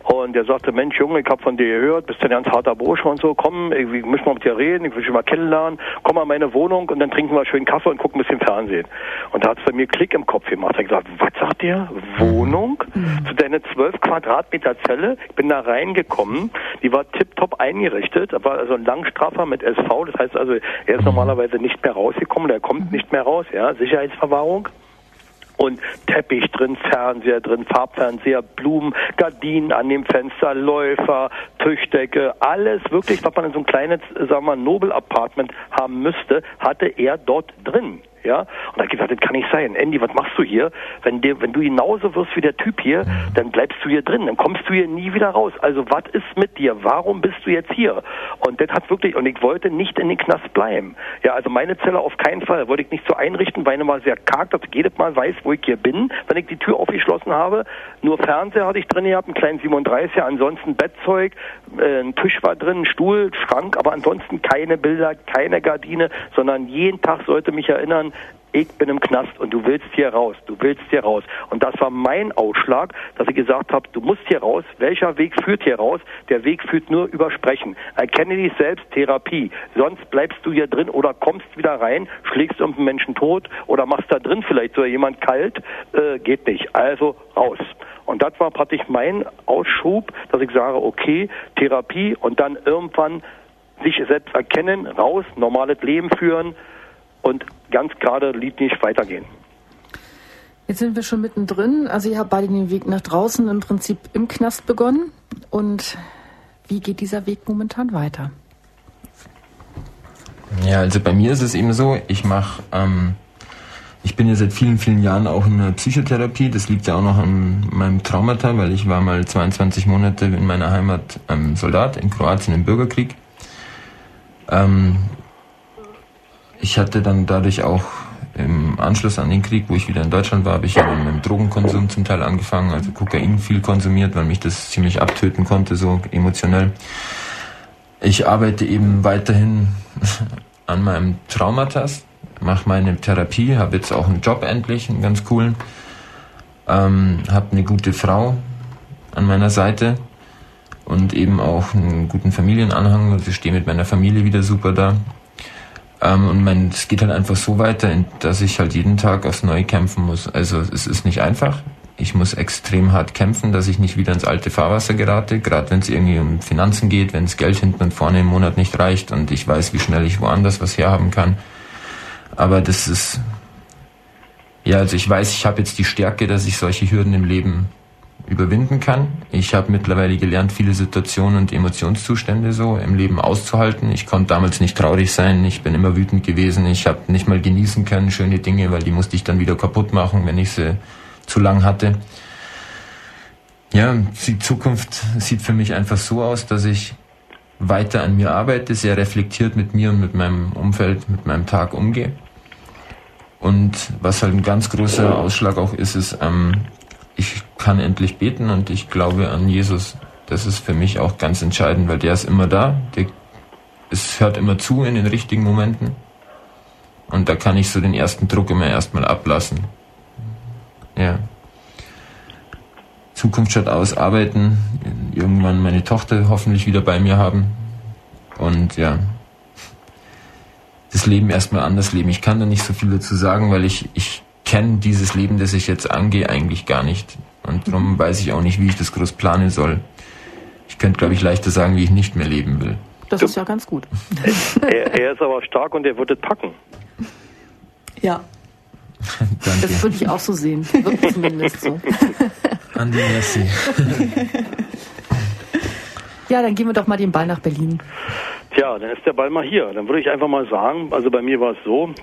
Und der sagte, Mensch Junge, ich habe von dir gehört, bist ein ganz harter Bursche und so, komm, ich muss mal mit dir reden, ich will dich mal kennenlernen, komm mal in meine Wohnung und dann trinken wir schön Kaffee und gucken ein bisschen Fernsehen. Und da hat es bei mir Klick im Kopf gemacht. Er hat gesagt, was sagt der? Wohnung? Mhm. Zu deiner 12 Quadratmeter Zelle? Ich bin da reingekommen, die war tipptopp eingerichtet, war also ein Langstraffer mit SV, das heißt also, er ist mhm. normalerweise nicht mehr rausgekommen, der kommt nicht mehr raus, ja, Sicherheitsverwahrung und Teppich drin, Fernseher drin, Farbfernseher, Blumen, Gardinen an dem Fenster, Läufer, Tischdecke, alles wirklich, was man in so ein kleines, sagen wir mal, Nobel-Apartment haben müsste, hatte er dort drin. Ja? Und da hat gesagt, das kann nicht sein. Andy, was machst du hier? Wenn, dir, wenn du genauso wirst wie der Typ hier, dann bleibst du hier drin, dann kommst du hier nie wieder raus. Also was ist mit dir? Warum bist du jetzt hier? Und das hat wirklich, und ich wollte nicht in den Knast bleiben. Ja, also meine Zelle auf keinen Fall. Wollte ich nicht so einrichten, weil ich immer sehr karg, dass ich jedes Mal weiß, wo ich hier bin, wenn ich die Tür aufgeschlossen habe. Nur Fernseher hatte ich drin gehabt, einen kleinen 37er, ansonsten Bettzeug, äh, ein Tisch war drin, Stuhl, Schrank, aber ansonsten keine Bilder, keine Gardine, sondern jeden Tag sollte mich erinnern, ich bin im Knast und du willst hier raus, du willst hier raus. Und das war mein Ausschlag, dass ich gesagt habe, du musst hier raus. Welcher Weg führt hier raus? Der Weg führt nur über Sprechen. Erkenne dich selbst, Therapie. Sonst bleibst du hier drin oder kommst wieder rein, schlägst irgendeinen Menschen tot oder machst da drin vielleicht so jemand kalt. Äh, geht nicht. Also raus. Und das war praktisch mein Ausschub, dass ich sage, okay, Therapie und dann irgendwann sich selbst erkennen, raus, normales Leben führen, und ganz gerade nicht weitergehen. Jetzt sind wir schon mittendrin. Also ihr habt beide den Weg nach draußen im Prinzip im Knast begonnen. Und wie geht dieser Weg momentan weiter? Ja, also bei mir ist es eben so, ich mache ähm, Ich bin ja seit vielen, vielen Jahren auch in der Psychotherapie. Das liegt ja auch noch an meinem Traumata, weil ich war mal 22 Monate in meiner Heimat ähm, Soldat in Kroatien im Bürgerkrieg. Ähm, ich hatte dann dadurch auch im Anschluss an den Krieg, wo ich wieder in Deutschland war, habe ich ja mit dem Drogenkonsum zum Teil angefangen, also Kokain viel konsumiert, weil mich das ziemlich abtöten konnte, so emotionell. Ich arbeite eben weiterhin an meinem Traumatas, mache meine Therapie, habe jetzt auch einen Job endlich, einen ganz coolen, ähm, habe eine gute Frau an meiner Seite und eben auch einen guten Familienanhang. Also ich stehe mit meiner Familie wieder super da. Ähm, und mein, es geht halt einfach so weiter, dass ich halt jeden Tag aufs Neue kämpfen muss. Also es ist nicht einfach. Ich muss extrem hart kämpfen, dass ich nicht wieder ins alte Fahrwasser gerate, gerade wenn es irgendwie um Finanzen geht, wenn das Geld hinten und vorne im Monat nicht reicht und ich weiß, wie schnell ich woanders was herhaben kann. Aber das ist, ja, also ich weiß, ich habe jetzt die Stärke, dass ich solche Hürden im Leben überwinden kann. Ich habe mittlerweile gelernt, viele Situationen und Emotionszustände so im Leben auszuhalten. Ich konnte damals nicht traurig sein, ich bin immer wütend gewesen, ich habe nicht mal genießen können, schöne Dinge, weil die musste ich dann wieder kaputt machen, wenn ich sie zu lang hatte. Ja, die Zukunft sieht für mich einfach so aus, dass ich weiter an mir arbeite, sehr reflektiert mit mir und mit meinem Umfeld, mit meinem Tag umgehe. Und was halt ein ganz großer Ausschlag auch ist, ist, ähm, ich kann endlich beten und ich glaube an Jesus. Das ist für mich auch ganz entscheidend, weil der ist immer da, der es hört immer zu in den richtigen Momenten. Und da kann ich so den ersten Druck immer erstmal ablassen. Ja. Zukunft schaut aus, arbeiten, irgendwann meine Tochter hoffentlich wieder bei mir haben. Und ja, das Leben erstmal anders leben. Ich kann da nicht so viel dazu sagen, weil ich, ich kenne dieses Leben, das ich jetzt angehe, eigentlich gar nicht. Und darum weiß ich auch nicht, wie ich das groß planen soll. Ich könnte, glaube ich, leichter sagen, wie ich nicht mehr leben will. Das ist ja ganz gut. er, er ist aber stark und er wird es packen. Ja. Danke. Das würde ich auch so sehen. Wirklich zumindest so. Andi, merci. ja, dann gehen wir doch mal den Ball nach Berlin. Tja, dann ist der Ball mal hier. Dann würde ich einfach mal sagen, also bei mir war es so,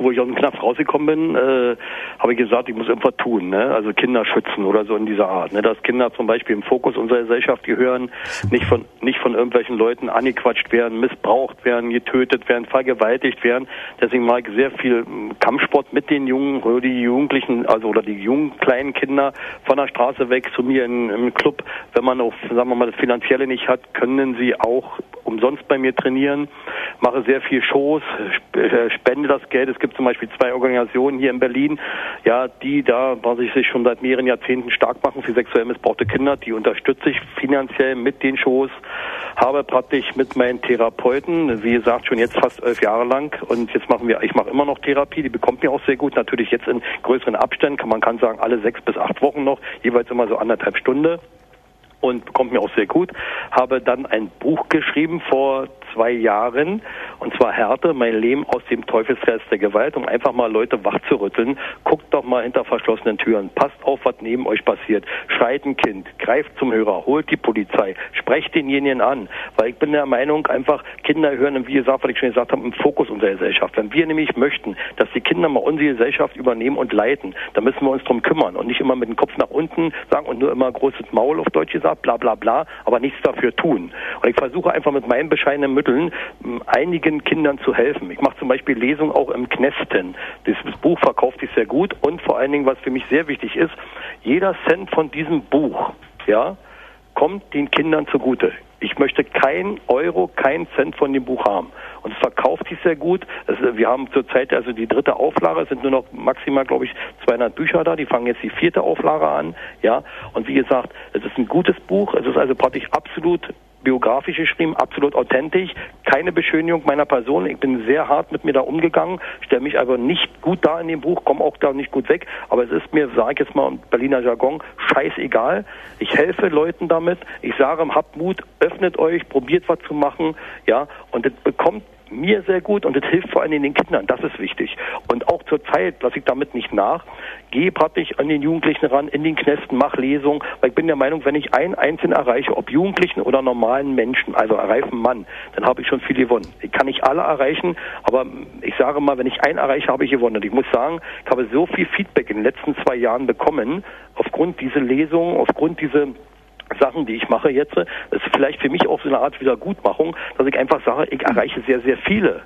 wo ich aus dem Knast rausgekommen bin, äh, habe ich gesagt, ich muss irgendwas tun, ne? also Kinder schützen oder so in dieser Art. Ne? Dass Kinder zum Beispiel im Fokus unserer Gesellschaft gehören, nicht von, nicht von irgendwelchen Leuten angequatscht werden, missbraucht werden, getötet werden, vergewaltigt werden. Deswegen mache ich sehr viel hm, Kampfsport mit den Jungen, oder die Jugendlichen, also oder die jungen kleinen Kinder von der Straße weg zu mir in, im Club. Wenn man auch, sagen wir mal, das Finanzielle nicht hat, können sie auch umsonst bei mir trainieren. Mache sehr viel Shows, äh, spende das Geld. Es gibt zum Beispiel zwei Organisationen hier in Berlin, ja, die da, was ich sich schon seit mehreren Jahrzehnten stark machen für sexuell missbrauchte Kinder, die unterstütze ich finanziell mit den Shows, habe praktisch mit meinen Therapeuten, wie gesagt, schon jetzt fast elf Jahre lang. Und jetzt machen wir, ich mache immer noch Therapie, die bekommt mir auch sehr gut, natürlich jetzt in größeren Abständen, kann man kann sagen, alle sechs bis acht Wochen noch, jeweils immer so anderthalb Stunden und bekommt mir auch sehr gut. Habe dann ein Buch geschrieben vor zwei Jahren, und zwar Härte, mein Leben aus dem Teufelskreis der Gewalt, um einfach mal Leute wachzurütteln. Guckt doch mal hinter verschlossenen Türen. Passt auf, was neben euch passiert. Schreit ein Kind, greift zum Hörer, holt die Polizei, sprecht denjenigen an. Weil ich bin der Meinung, einfach Kinder hören, wie gesagt, was ich schon gesagt habe, im Fokus unserer Gesellschaft. Wenn wir nämlich möchten, dass die Kinder mal unsere Gesellschaft übernehmen und leiten, dann müssen wir uns darum kümmern und nicht immer mit dem Kopf nach unten sagen und nur immer großes Maul auf Deutsch gesagt, bla bla bla, aber nichts dafür tun. Und ich versuche einfach mit meinen bescheidenen Mitteln einigen Kindern zu helfen. Ich mache zum Beispiel Lesungen auch im Knesten. Das Buch verkauft sich sehr gut und vor allen Dingen, was für mich sehr wichtig ist, jeder Cent von diesem Buch, ja, kommt den Kindern zugute. Ich möchte kein Euro, kein Cent von dem Buch haben. Und es verkauft sich sehr gut. Also wir haben zurzeit also die dritte Auflage, es sind nur noch maximal, glaube ich, 200 Bücher da. Die fangen jetzt die vierte Auflage an. Ja. Und wie gesagt, es ist ein gutes Buch. Es ist also praktisch absolut biografisch geschrieben, absolut authentisch, keine Beschönigung meiner Person. Ich bin sehr hart mit mir da umgegangen, stelle mich aber nicht gut da in dem Buch, komme auch da nicht gut weg, aber es ist mir, sage ich jetzt mal Berliner Jargon, scheißegal. Ich helfe Leuten damit, ich sage, habt Mut, öffnet euch, probiert was zu machen, ja, und das bekommt mir sehr gut und es hilft vor allem den Kindern. Das ist wichtig. Und auch zur Zeit lasse ich damit nicht nach. Gehe praktisch an den Jugendlichen ran, in den Knästen, mach Lesungen, weil ich bin der Meinung, wenn ich einen Einzelnen erreiche, ob Jugendlichen oder normalen Menschen, also reifen Mann, dann habe ich schon viel gewonnen. Ich kann nicht alle erreichen, aber ich sage mal, wenn ich einen erreiche, habe ich gewonnen. Und ich muss sagen, ich habe so viel Feedback in den letzten zwei Jahren bekommen, aufgrund dieser Lesungen, aufgrund dieser Sachen, die ich mache jetzt, ist vielleicht für mich auch so eine Art Wiedergutmachung, dass ich einfach sage, ich erreiche sehr, sehr viele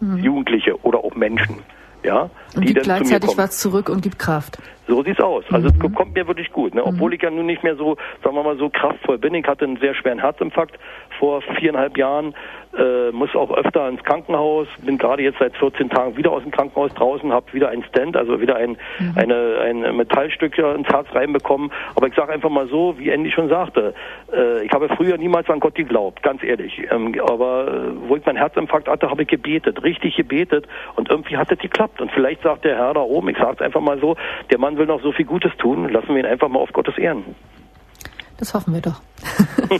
mhm. Jugendliche oder auch Menschen. Ja, und die gibt gleichzeitig was zurück und gibt Kraft. So sieht's aus. Also mhm. es kommt mir wirklich gut. Ne? Obwohl mhm. ich ja nun nicht mehr so, sagen wir mal, so kraftvoll bin. Ich hatte einen sehr schweren Herzinfarkt vor viereinhalb Jahren äh, muss auch öfter ins Krankenhaus, bin gerade jetzt seit 14 Tagen wieder aus dem Krankenhaus draußen, habe wieder ein Stand, also wieder ein, mhm. eine, ein Metallstück ins Herz reinbekommen. Aber ich sage einfach mal so, wie Andy schon sagte, äh, ich habe früher niemals an Gott geglaubt, ganz ehrlich. Ähm, aber äh, wo ich meinen Herzinfarkt hatte, habe ich gebetet, richtig gebetet und irgendwie hat es geklappt. Und vielleicht sagt der Herr da oben, ich sage es einfach mal so, der Mann will noch so viel Gutes tun, lassen wir ihn einfach mal auf Gottes Ehren. Das hoffen wir doch.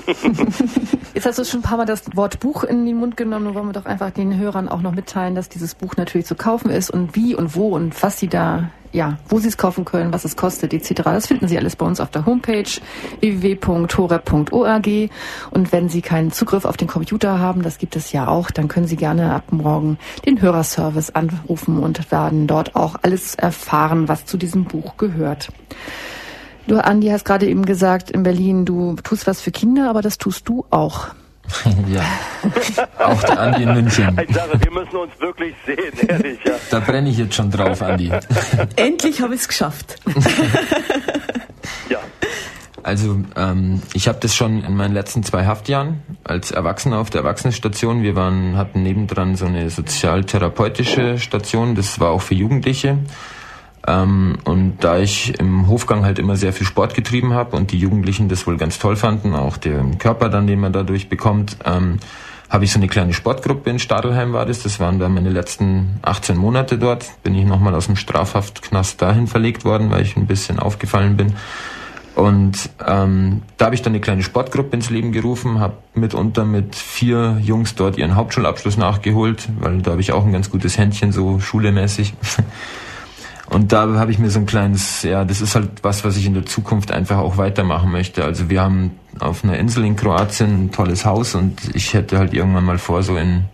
Jetzt hast du schon ein paar Mal das Wort Buch in den Mund genommen. Nun wollen wir doch einfach den Hörern auch noch mitteilen, dass dieses Buch natürlich zu kaufen ist und wie und wo und was sie da, ja, wo sie es kaufen können, was es kostet, etc. Das finden Sie alles bei uns auf der Homepage www.horeb.org. Und wenn Sie keinen Zugriff auf den Computer haben, das gibt es ja auch, dann können Sie gerne ab morgen den Hörerservice anrufen und werden dort auch alles erfahren, was zu diesem Buch gehört. Du, Andi, hast gerade eben gesagt, in Berlin, du tust was für Kinder, aber das tust du auch. ja, auch der Andi in München. Ich sage, wir müssen uns wirklich sehen, ehrlich. Ja. Da brenne ich jetzt schon drauf, Andi. Endlich habe ich es geschafft. ja. Also ähm, ich habe das schon in meinen letzten zwei Haftjahren als Erwachsener auf der Erwachsenenstation. Wir waren hatten nebendran so eine sozialtherapeutische Station. Das war auch für Jugendliche. Ähm, und da ich im Hofgang halt immer sehr viel Sport getrieben habe und die Jugendlichen das wohl ganz toll fanden, auch den Körper dann, den man dadurch bekommt, ähm, habe ich so eine kleine Sportgruppe in Stadelheim war das. Das waren dann meine letzten 18 Monate dort. Bin ich nochmal aus dem Strafhaftknast dahin verlegt worden, weil ich ein bisschen aufgefallen bin. Und ähm, da habe ich dann eine kleine Sportgruppe ins Leben gerufen, habe mitunter mit vier Jungs dort ihren Hauptschulabschluss nachgeholt, weil da habe ich auch ein ganz gutes Händchen, so schulemäßig. Und da habe ich mir so ein kleines, ja, das ist halt was, was ich in der Zukunft einfach auch weitermachen möchte. Also wir haben auf einer Insel in Kroatien ein tolles Haus und ich hätte halt irgendwann mal vor, so in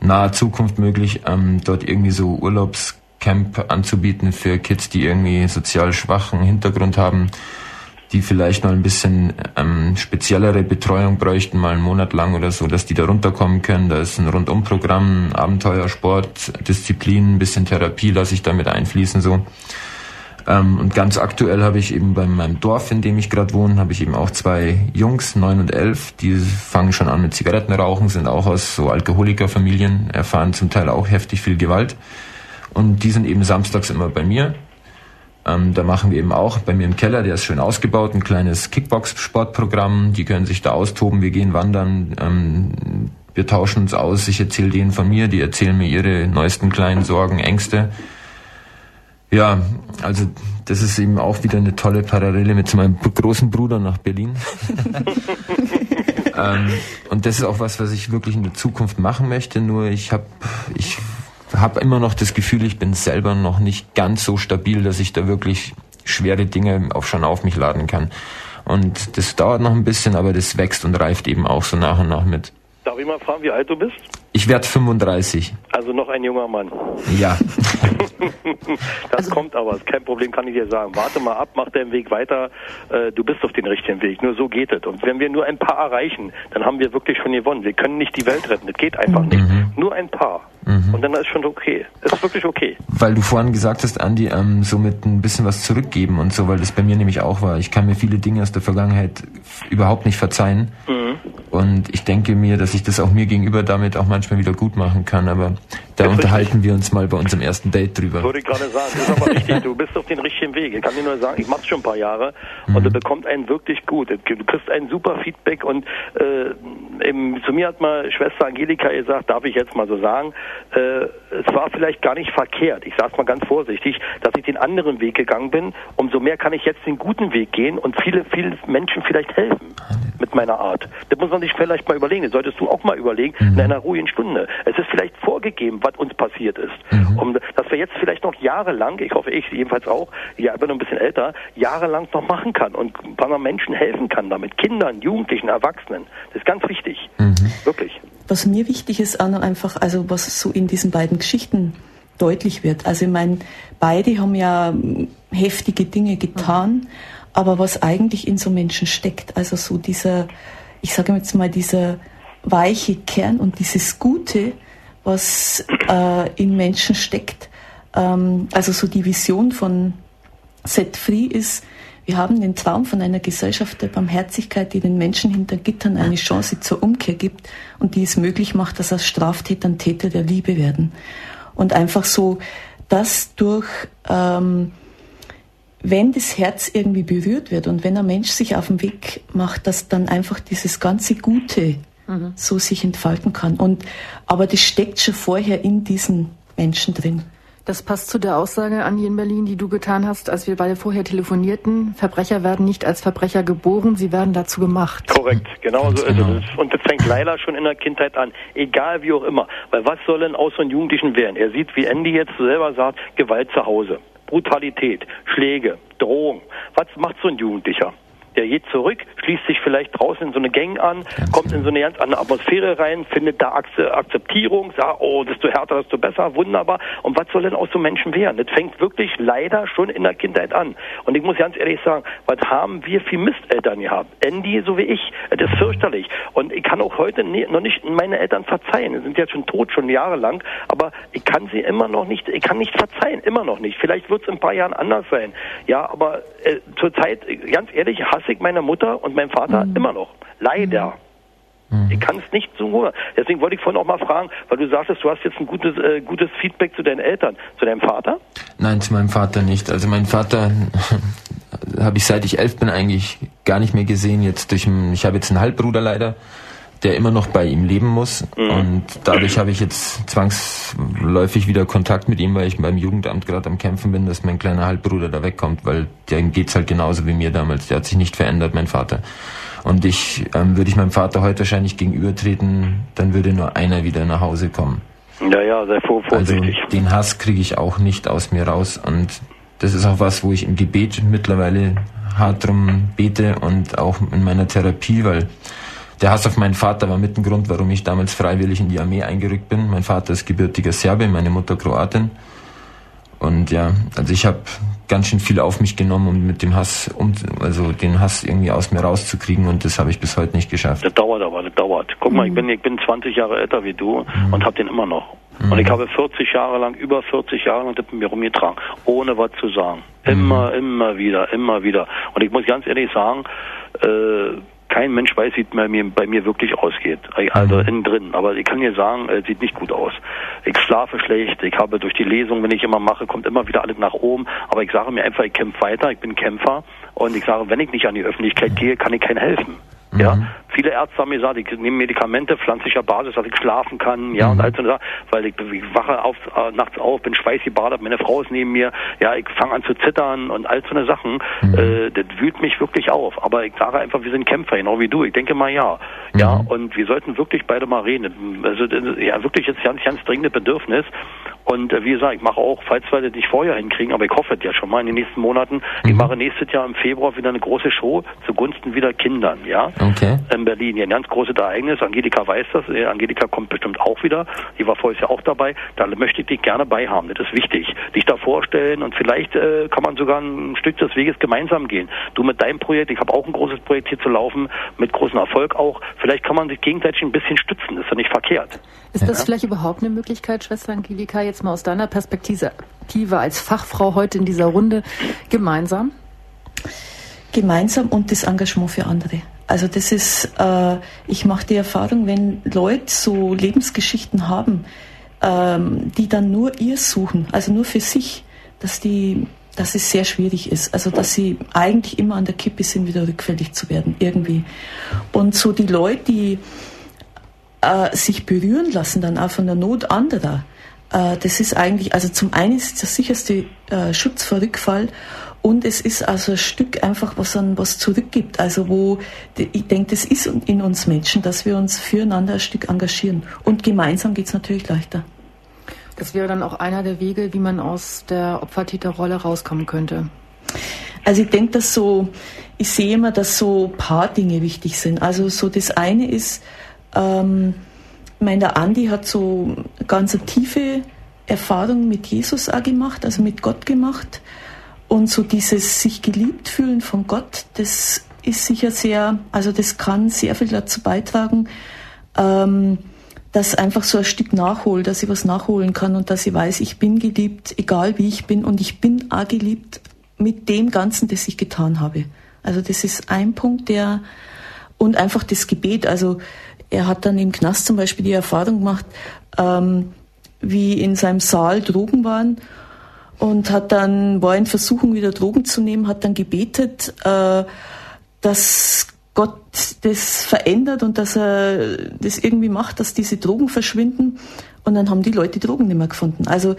naher Zukunft möglich, ähm, dort irgendwie so Urlaubscamp anzubieten für Kids, die irgendwie sozial schwachen Hintergrund haben die vielleicht mal ein bisschen ähm, speziellere Betreuung bräuchten, mal einen Monat lang oder so, dass die da runterkommen können. Da ist ein Rundumprogramm, Abenteuer, Sport, Disziplin, ein bisschen Therapie lasse ich damit einfließen so. Ähm, und ganz aktuell habe ich eben bei meinem Dorf, in dem ich gerade wohne, habe ich eben auch zwei Jungs, neun und elf, die fangen schon an mit Zigarettenrauchen, sind auch aus so Alkoholikerfamilien, erfahren zum Teil auch heftig viel Gewalt. Und die sind eben samstags immer bei mir ähm, da machen wir eben auch bei mir im Keller, der ist schön ausgebaut, ein kleines Kickbox-Sportprogramm. Die können sich da austoben, wir gehen wandern, ähm, wir tauschen uns aus. Ich erzähle denen von mir, die erzählen mir ihre neuesten kleinen Sorgen, Ängste. Ja, also das ist eben auch wieder eine tolle Parallele mit meinem großen Bruder nach Berlin. ähm, und das ist auch was, was ich wirklich in der Zukunft machen möchte. Nur ich habe, ich habe immer noch das Gefühl, ich bin selber noch nicht ganz so stabil, dass ich da wirklich schwere Dinge auch schon auf mich laden kann. Und das dauert noch ein bisschen, aber das wächst und reift eben auch so nach und nach mit. Darf ich mal fragen, wie alt du bist? Ich werde 35. Also noch ein junger Mann. Ja. das also, kommt aber, ist kein Problem, kann ich dir sagen. Warte mal ab, mach deinen Weg weiter. Äh, du bist auf den richtigen Weg. Nur so geht es. Und wenn wir nur ein paar erreichen, dann haben wir wirklich schon gewonnen. Wir können nicht die Welt retten. Das geht einfach nicht. Mhm. Nur ein paar. Mhm. Und dann ist schon okay. Es ist wirklich okay. Weil du vorhin gesagt hast, Andi, ähm, so mit ein bisschen was zurückgeben und so, weil das bei mir nämlich auch war. Ich kann mir viele Dinge aus der Vergangenheit überhaupt nicht verzeihen. Mhm. Und ich denke mir, dass ich das auch mir gegenüber damit auch manchmal wieder gut machen kann. Aber da das unterhalten wir uns mal bei unserem ersten Date drüber. Würde ich gerade sagen, das ist aber richtig. Du bist auf den richtigen Weg. Ich kann dir nur sagen, ich mach's schon ein paar Jahre mhm. und du bekommst einen wirklich gut. Du kriegst ein super Feedback und äh, eben, zu mir hat mal Schwester Angelika gesagt, darf ich jetzt mal so sagen, äh, es war vielleicht gar nicht verkehrt, ich sage es mal ganz vorsichtig, dass ich den anderen Weg gegangen bin. Umso mehr kann ich jetzt den guten Weg gehen und viele, viele Menschen vielleicht helfen mit meiner Art. Das muss man sich vielleicht mal überlegen. Das solltest du auch mal überlegen mhm. in einer ruhigen Stunde. Es ist vielleicht vorgegeben, was uns passiert ist. Mhm. Um, dass wir jetzt vielleicht noch jahrelang, ich hoffe ich jedenfalls auch, ja, ich bin noch ein bisschen älter, jahrelang noch machen kann und ein paar Menschen helfen kann damit. Kindern, Jugendlichen, Erwachsenen. Das ist ganz wichtig. Mhm. Wirklich. Was mir wichtig ist, Anna, einfach, also was so in diesen beiden Geschichten deutlich wird. Also ich meine, beide haben ja heftige Dinge getan, aber was eigentlich in so Menschen steckt, also so dieser, ich sage jetzt mal, dieser weiche Kern und dieses Gute, was äh, in Menschen steckt, ähm, also so die Vision von Set Free ist, wir haben den Traum von einer Gesellschaft der Barmherzigkeit, die den Menschen hinter Gittern eine Chance zur Umkehr gibt und die es möglich macht, dass aus Straftätern Täter der Liebe werden. Und einfach so, dass durch, ähm, wenn das Herz irgendwie berührt wird und wenn ein Mensch sich auf den Weg macht, dass dann einfach dieses ganze Gute mhm. so sich entfalten kann. Und, aber das steckt schon vorher in diesen Menschen drin. Das passt zu der Aussage, Anni, in Berlin, die du getan hast, als wir beide vorher telefonierten. Verbrecher werden nicht als Verbrecher geboren, sie werden dazu gemacht. Korrekt, genau so ist genau. es. Und das fängt leider schon in der Kindheit an, egal wie auch immer. Weil was soll denn aus so einem Jugendlichen werden? Er sieht, wie Andy jetzt selber sagt, Gewalt zu Hause, Brutalität, Schläge, Drohung. Was macht so ein Jugendlicher? Der geht zurück, schließt sich vielleicht draußen in so eine Gang an, ganz kommt in so eine ganz andere Atmosphäre rein, findet da Akzeptierung, sagt, oh, desto härter, desto besser, wunderbar. Und was soll denn aus so Menschen werden? Das fängt wirklich leider schon in der Kindheit an. Und ich muss ganz ehrlich sagen, was haben wir für Misteltern gehabt? Andy, so wie ich, das ist fürchterlich. Und ich kann auch heute noch nicht meine Eltern verzeihen. Sie sind jetzt schon tot, schon jahrelang, aber ich kann sie immer noch nicht, ich kann nicht verzeihen, immer noch nicht. Vielleicht wird es in ein paar Jahren anders sein. Ja, aber äh, zurzeit, ganz ehrlich, hasse ich meine Mutter und meinen Vater mhm. immer noch. Leider. Mhm. Ich kann es nicht so. Deswegen wollte ich vorhin auch mal fragen, weil du sagtest, du hast jetzt ein gutes, äh, gutes Feedback zu deinen Eltern. Zu deinem Vater? Nein, zu meinem Vater nicht. Also mein Vater habe ich seit ich elf bin eigentlich gar nicht mehr gesehen. Jetzt durch, ich habe jetzt einen Halbbruder leider der immer noch bei ihm leben muss. Mhm. Und dadurch habe ich jetzt zwangsläufig wieder Kontakt mit ihm, weil ich beim Jugendamt gerade am Kämpfen bin, dass mein kleiner Halbbruder da wegkommt, weil dem geht's halt genauso wie mir damals. Der hat sich nicht verändert, mein Vater. Und ich ähm, würde ich meinem Vater heute wahrscheinlich gegenübertreten, dann würde nur einer wieder nach Hause kommen. Ja, ja, sehr vorsichtig. Also den Hass kriege ich auch nicht aus mir raus und das ist auch was, wo ich im Gebet mittlerweile hart drum bete und auch in meiner Therapie, weil der Hass auf meinen Vater war mit ein Grund, warum ich damals freiwillig in die Armee eingerückt bin. Mein Vater ist gebürtiger Serbe, meine Mutter Kroatin. Und ja, also ich habe ganz schön viel auf mich genommen, um mit dem Hass, um, also den Hass irgendwie aus mir rauszukriegen und das habe ich bis heute nicht geschafft. Das dauert aber, das dauert. Guck mal, ich bin, ich bin 20 Jahre älter wie du mhm. und habe den immer noch. Mhm. Und ich habe 40 Jahre lang, über 40 Jahre lang das mit mir rumgetragen, ohne was zu sagen. Immer, mhm. immer wieder, immer wieder. Und ich muss ganz ehrlich sagen, äh, kein Mensch weiß, wie es bei mir, bei mir wirklich ausgeht. Also mhm. innen drin. Aber ich kann dir sagen, es sieht nicht gut aus. Ich schlafe schlecht, ich habe durch die Lesung, wenn ich immer mache, kommt immer wieder alles nach oben. Aber ich sage mir einfach, ich kämpfe weiter, ich bin Kämpfer. Und ich sage, wenn ich nicht an die Öffentlichkeit gehe, kann ich keinen helfen. Ja, mhm. Viele Ärzte haben mir gesagt, ich nehme Medikamente pflanzlicher Basis, dass ich schlafen kann, ja, mhm. und all so weil ich, ich wache auf, äh, nachts auf, bin schweißgebadet, meine Frau ist neben mir, ja, ich fange an zu zittern und all so eine Sachen, mhm. äh, das wühlt mich wirklich auf. Aber ich sage einfach, wir sind Kämpfer, genau wie du. Ich denke mal ja. Ja, mhm. und wir sollten wirklich beide mal reden. Also, ja, wirklich jetzt ganz, ganz dringende Bedürfnis. Und äh, wie gesagt, ich mache auch, falls wir das nicht vorher hinkriegen, aber ich hoffe es ja schon mal in den nächsten Monaten, mhm. ich mache nächstes Jahr im Februar wieder eine große Show zugunsten wieder Kindern, ja. Okay. In Berlin. Hier ein ganz großes Ereignis. Angelika weiß das. Äh, Angelika kommt bestimmt auch wieder. Die war vorher ja auch dabei. Da möchte ich dich gerne beihaben. Das ist wichtig. Dich da vorstellen und vielleicht äh, kann man sogar ein Stück des Weges gemeinsam gehen. Du mit deinem Projekt, ich habe auch ein großes Projekt hier zu laufen, mit großem Erfolg auch. Vielleicht kann man sich gegenseitig ein bisschen stützen. Das ist ja nicht verkehrt. Ist das vielleicht überhaupt eine Möglichkeit, Schwester Angelika, jetzt mal aus deiner Perspektive als Fachfrau heute in dieser Runde gemeinsam? Gemeinsam und das Engagement für andere. Also das ist, äh, ich mache die Erfahrung, wenn Leute so Lebensgeschichten haben, ähm, die dann nur ihr suchen, also nur für sich, dass die dass es sehr schwierig ist. Also dass sie eigentlich immer an der Kippe sind, wieder rückfällig zu werden, irgendwie. Und so die Leute, die äh, sich berühren lassen dann auch von der Not anderer, äh, das ist eigentlich, also zum einen ist der sicherste äh, Schutz vor Rückfall und es ist also ein Stück einfach, was an was zurückgibt. Also wo, ich denke, das ist in uns Menschen, dass wir uns füreinander ein Stück engagieren. Und gemeinsam geht es natürlich leichter. Das wäre dann auch einer der Wege, wie man aus der Opfertäterrolle rauskommen könnte. Also ich denke, dass so, ich sehe immer, dass so ein paar Dinge wichtig sind. Also so das eine ist, ähm, ich meine, der Andi hat so ganz tiefe Erfahrung mit Jesus auch gemacht, also mit Gott gemacht. Und so dieses sich geliebt fühlen von Gott, das ist sicher sehr, also das kann sehr viel dazu beitragen, ähm, dass einfach so ein Stück nachholt, dass ich was nachholen kann und dass ich weiß, ich bin geliebt, egal wie ich bin und ich bin auch geliebt mit dem Ganzen, das ich getan habe. Also das ist ein Punkt, der und einfach das Gebet. Also er hat dann im Knast zum Beispiel die Erfahrung gemacht, ähm, wie in seinem Saal Drogen waren und hat dann, war in Versuchung wieder Drogen zu nehmen, hat dann gebetet, äh, dass Gott das verändert und dass er das irgendwie macht, dass diese Drogen verschwinden. Und dann haben die Leute die Drogen nicht mehr gefunden. Also mhm.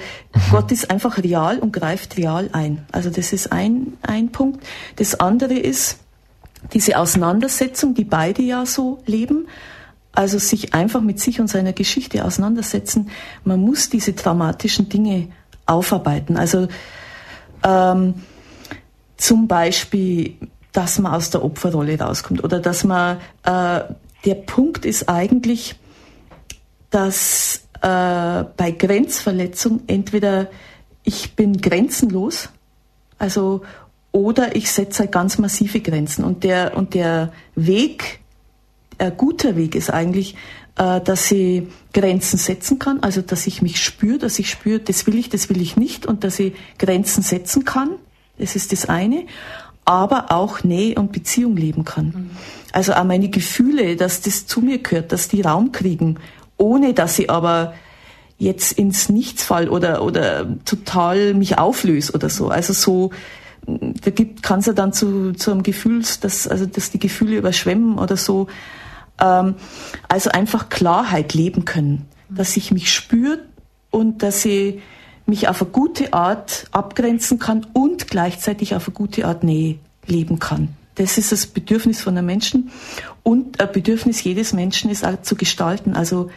Gott ist einfach real und greift real ein. Also das ist ein, ein Punkt. Das andere ist diese Auseinandersetzung, die beide ja so leben. Also sich einfach mit sich und seiner Geschichte auseinandersetzen. Man muss diese dramatischen Dinge aufarbeiten. Also ähm, zum Beispiel, dass man aus der Opferrolle rauskommt oder dass man, äh, der Punkt ist eigentlich, dass äh, bei Grenzverletzung entweder ich bin grenzenlos, also oder ich setze ganz massive Grenzen. Und der, und der Weg, ein guter Weg ist eigentlich, dass ich Grenzen setzen kann, also dass ich mich spüre, dass ich spüre, das will ich, das will ich nicht und dass ich Grenzen setzen kann. Das ist das eine. Aber auch Nähe und Beziehung leben kann. Mhm. Also auch meine Gefühle, dass das zu mir gehört, dass die Raum kriegen, ohne dass ich aber jetzt ins Nichts fall oder, oder total mich auflöse oder so. Also so, da gibt, kann es ja dann zu, zu einem Gefühl, dass, also, dass die Gefühle überschwemmen oder so. Ähm, also einfach Klarheit leben können, dass ich mich spüre und dass ich mich auf eine gute Art abgrenzen kann und gleichzeitig auf eine gute Art Nähe leben kann. Das ist das Bedürfnis von einem Menschen und ein Bedürfnis jedes Menschen ist auch zu gestalten. Also,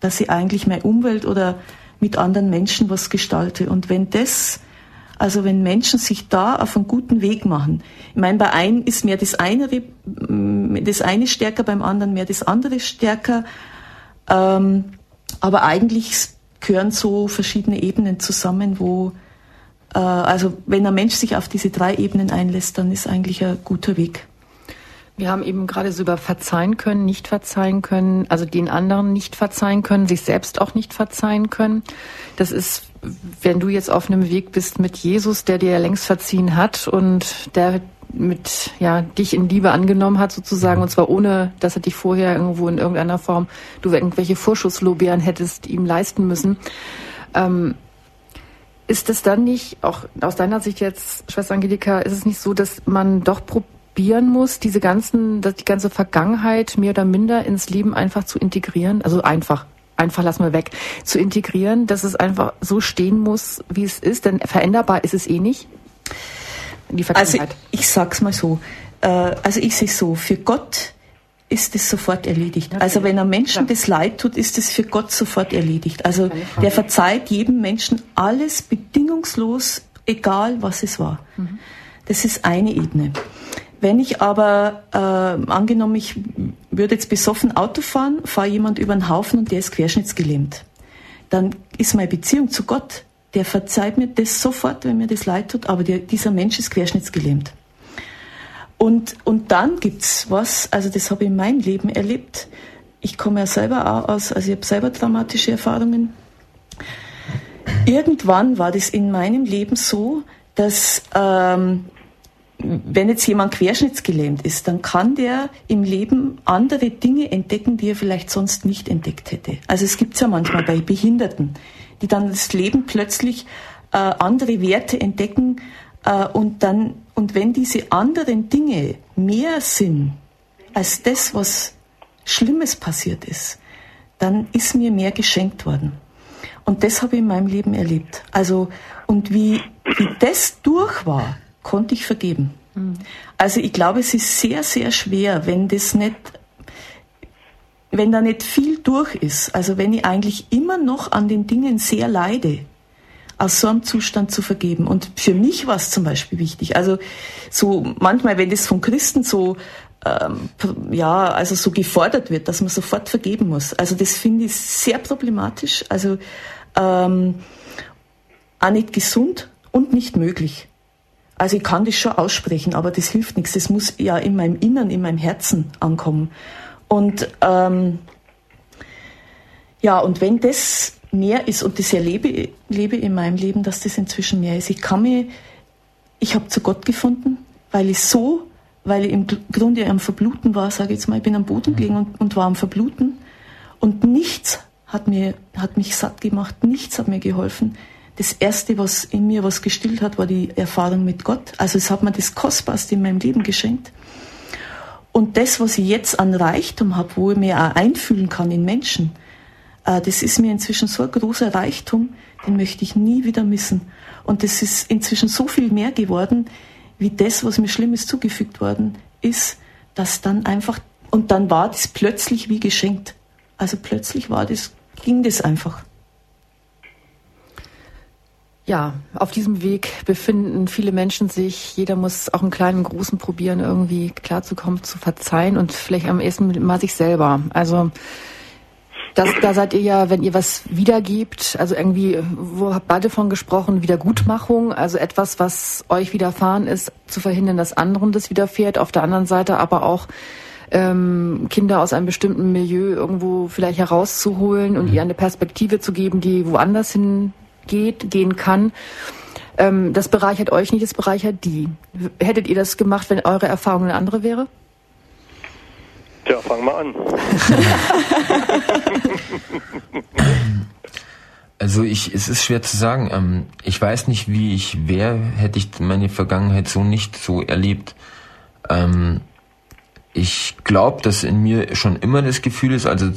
dass ich eigentlich meine Umwelt oder mit anderen Menschen was gestalte. Und wenn das also wenn Menschen sich da auf einen guten Weg machen. Ich meine, bei einem ist mehr das eine, das eine stärker, beim anderen mehr das andere stärker. Ähm, aber eigentlich gehören so verschiedene Ebenen zusammen, wo äh, also wenn ein Mensch sich auf diese drei Ebenen einlässt, dann ist eigentlich ein guter Weg. Wir haben eben gerade so über verzeihen können, nicht verzeihen können, also den anderen nicht verzeihen können, sich selbst auch nicht verzeihen können. Das ist, wenn du jetzt auf einem Weg bist mit Jesus, der dir ja längst verziehen hat und der mit ja dich in Liebe angenommen hat sozusagen und zwar ohne, dass er dich vorher irgendwo in irgendeiner Form du irgendwelche Vorschusslobären hättest ihm leisten müssen. Ähm, ist es dann nicht, auch aus deiner Sicht jetzt, Schwester Angelika, ist es nicht so, dass man doch probiert, probieren muss, diese ganzen, die ganze Vergangenheit mehr oder minder ins Leben einfach zu integrieren. Also einfach, einfach lassen wir weg, zu integrieren, dass es einfach so stehen muss, wie es ist, denn veränderbar ist es eh nicht. Die Vergangenheit. Also ich sag's mal so, äh, also ich sehe so, für Gott ist es sofort erledigt. Natürlich. Also wenn ein Menschen ja. das Leid tut, ist es für Gott sofort erledigt. Also der verzeiht jedem Menschen alles bedingungslos, egal was es war. Mhm. Das ist eine Ebene. Wenn ich aber, äh, angenommen, ich würde jetzt besoffen Auto fahren, fahre jemand über den Haufen und der ist querschnittsgelähmt, dann ist meine Beziehung zu Gott, der verzeiht mir das sofort, wenn mir das leid tut, aber der, dieser Mensch ist querschnittsgelähmt. Und, und dann gibt's was, also das habe ich in meinem Leben erlebt. Ich komme ja selber auch aus, also ich habe selber traumatische Erfahrungen. Irgendwann war das in meinem Leben so, dass ähm, wenn jetzt jemand querschnittsgelähmt ist, dann kann der im Leben andere Dinge entdecken, die er vielleicht sonst nicht entdeckt hätte. Also es gibt es ja manchmal bei Behinderten, die dann das Leben plötzlich äh, andere Werte entdecken äh, und dann und wenn diese anderen Dinge mehr sind als das, was Schlimmes passiert ist, dann ist mir mehr geschenkt worden. Und das habe ich in meinem Leben erlebt. Also, und wie, wie das durch war, konnte ich vergeben. Mhm. Also ich glaube, es ist sehr, sehr schwer, wenn das nicht, wenn da nicht viel durch ist. Also wenn ich eigentlich immer noch an den Dingen sehr leide, aus so einem Zustand zu vergeben. Und für mich war es zum Beispiel wichtig. Also so manchmal, wenn das von Christen so ähm, ja, also so gefordert wird, dass man sofort vergeben muss. Also das finde ich sehr problematisch, also ähm, auch nicht gesund und nicht möglich. Also ich kann das schon aussprechen, aber das hilft nichts. Das muss ja in meinem Innern, in meinem Herzen ankommen. Und ähm, ja, und wenn das mehr ist und das erlebe lebe in meinem Leben, dass das inzwischen mehr ist. Ich kann mir, ich habe zu Gott gefunden, weil ich so, weil ich im Grunde am Verbluten war, sage ich jetzt mal, ich bin am Boden gelegen und, und war am Verbluten und nichts hat mir, hat mich satt gemacht, nichts hat mir geholfen. Das erste, was in mir was gestillt hat, war die Erfahrung mit Gott. Also es hat mir das Kostbarste in meinem Leben geschenkt. Und das, was ich jetzt an Reichtum habe, wo ich mir auch einfühlen kann in Menschen, äh, das ist mir inzwischen so ein großer Reichtum, den möchte ich nie wieder missen. Und das ist inzwischen so viel mehr geworden, wie das, was mir Schlimmes zugefügt worden ist, dass dann einfach, und dann war das plötzlich wie geschenkt. Also plötzlich war das, ging das einfach. Ja, auf diesem Weg befinden viele Menschen sich. Jeder muss auch im Kleinen und Großen probieren, irgendwie klarzukommen, zu verzeihen und vielleicht am ersten Mal sich selber. Also das, da seid ihr ja, wenn ihr was wiedergebt, also irgendwie, wo habt beide von gesprochen, Wiedergutmachung, also etwas, was euch widerfahren ist, zu verhindern, dass anderen das widerfährt. Auf der anderen Seite aber auch ähm, Kinder aus einem bestimmten Milieu irgendwo vielleicht herauszuholen und mhm. ihr eine Perspektive zu geben, die woanders hingeht, gehen kann. Ähm, das bereichert euch nicht, das bereichert die. Hättet ihr das gemacht, wenn eure Erfahrung eine andere wäre? Tja, fang mal an. Also ich, es ist schwer zu sagen. Ähm, ich weiß nicht, wie ich wäre, hätte ich meine Vergangenheit so nicht so erlebt. Ähm, ich glaube, dass in mir schon immer das Gefühl ist, also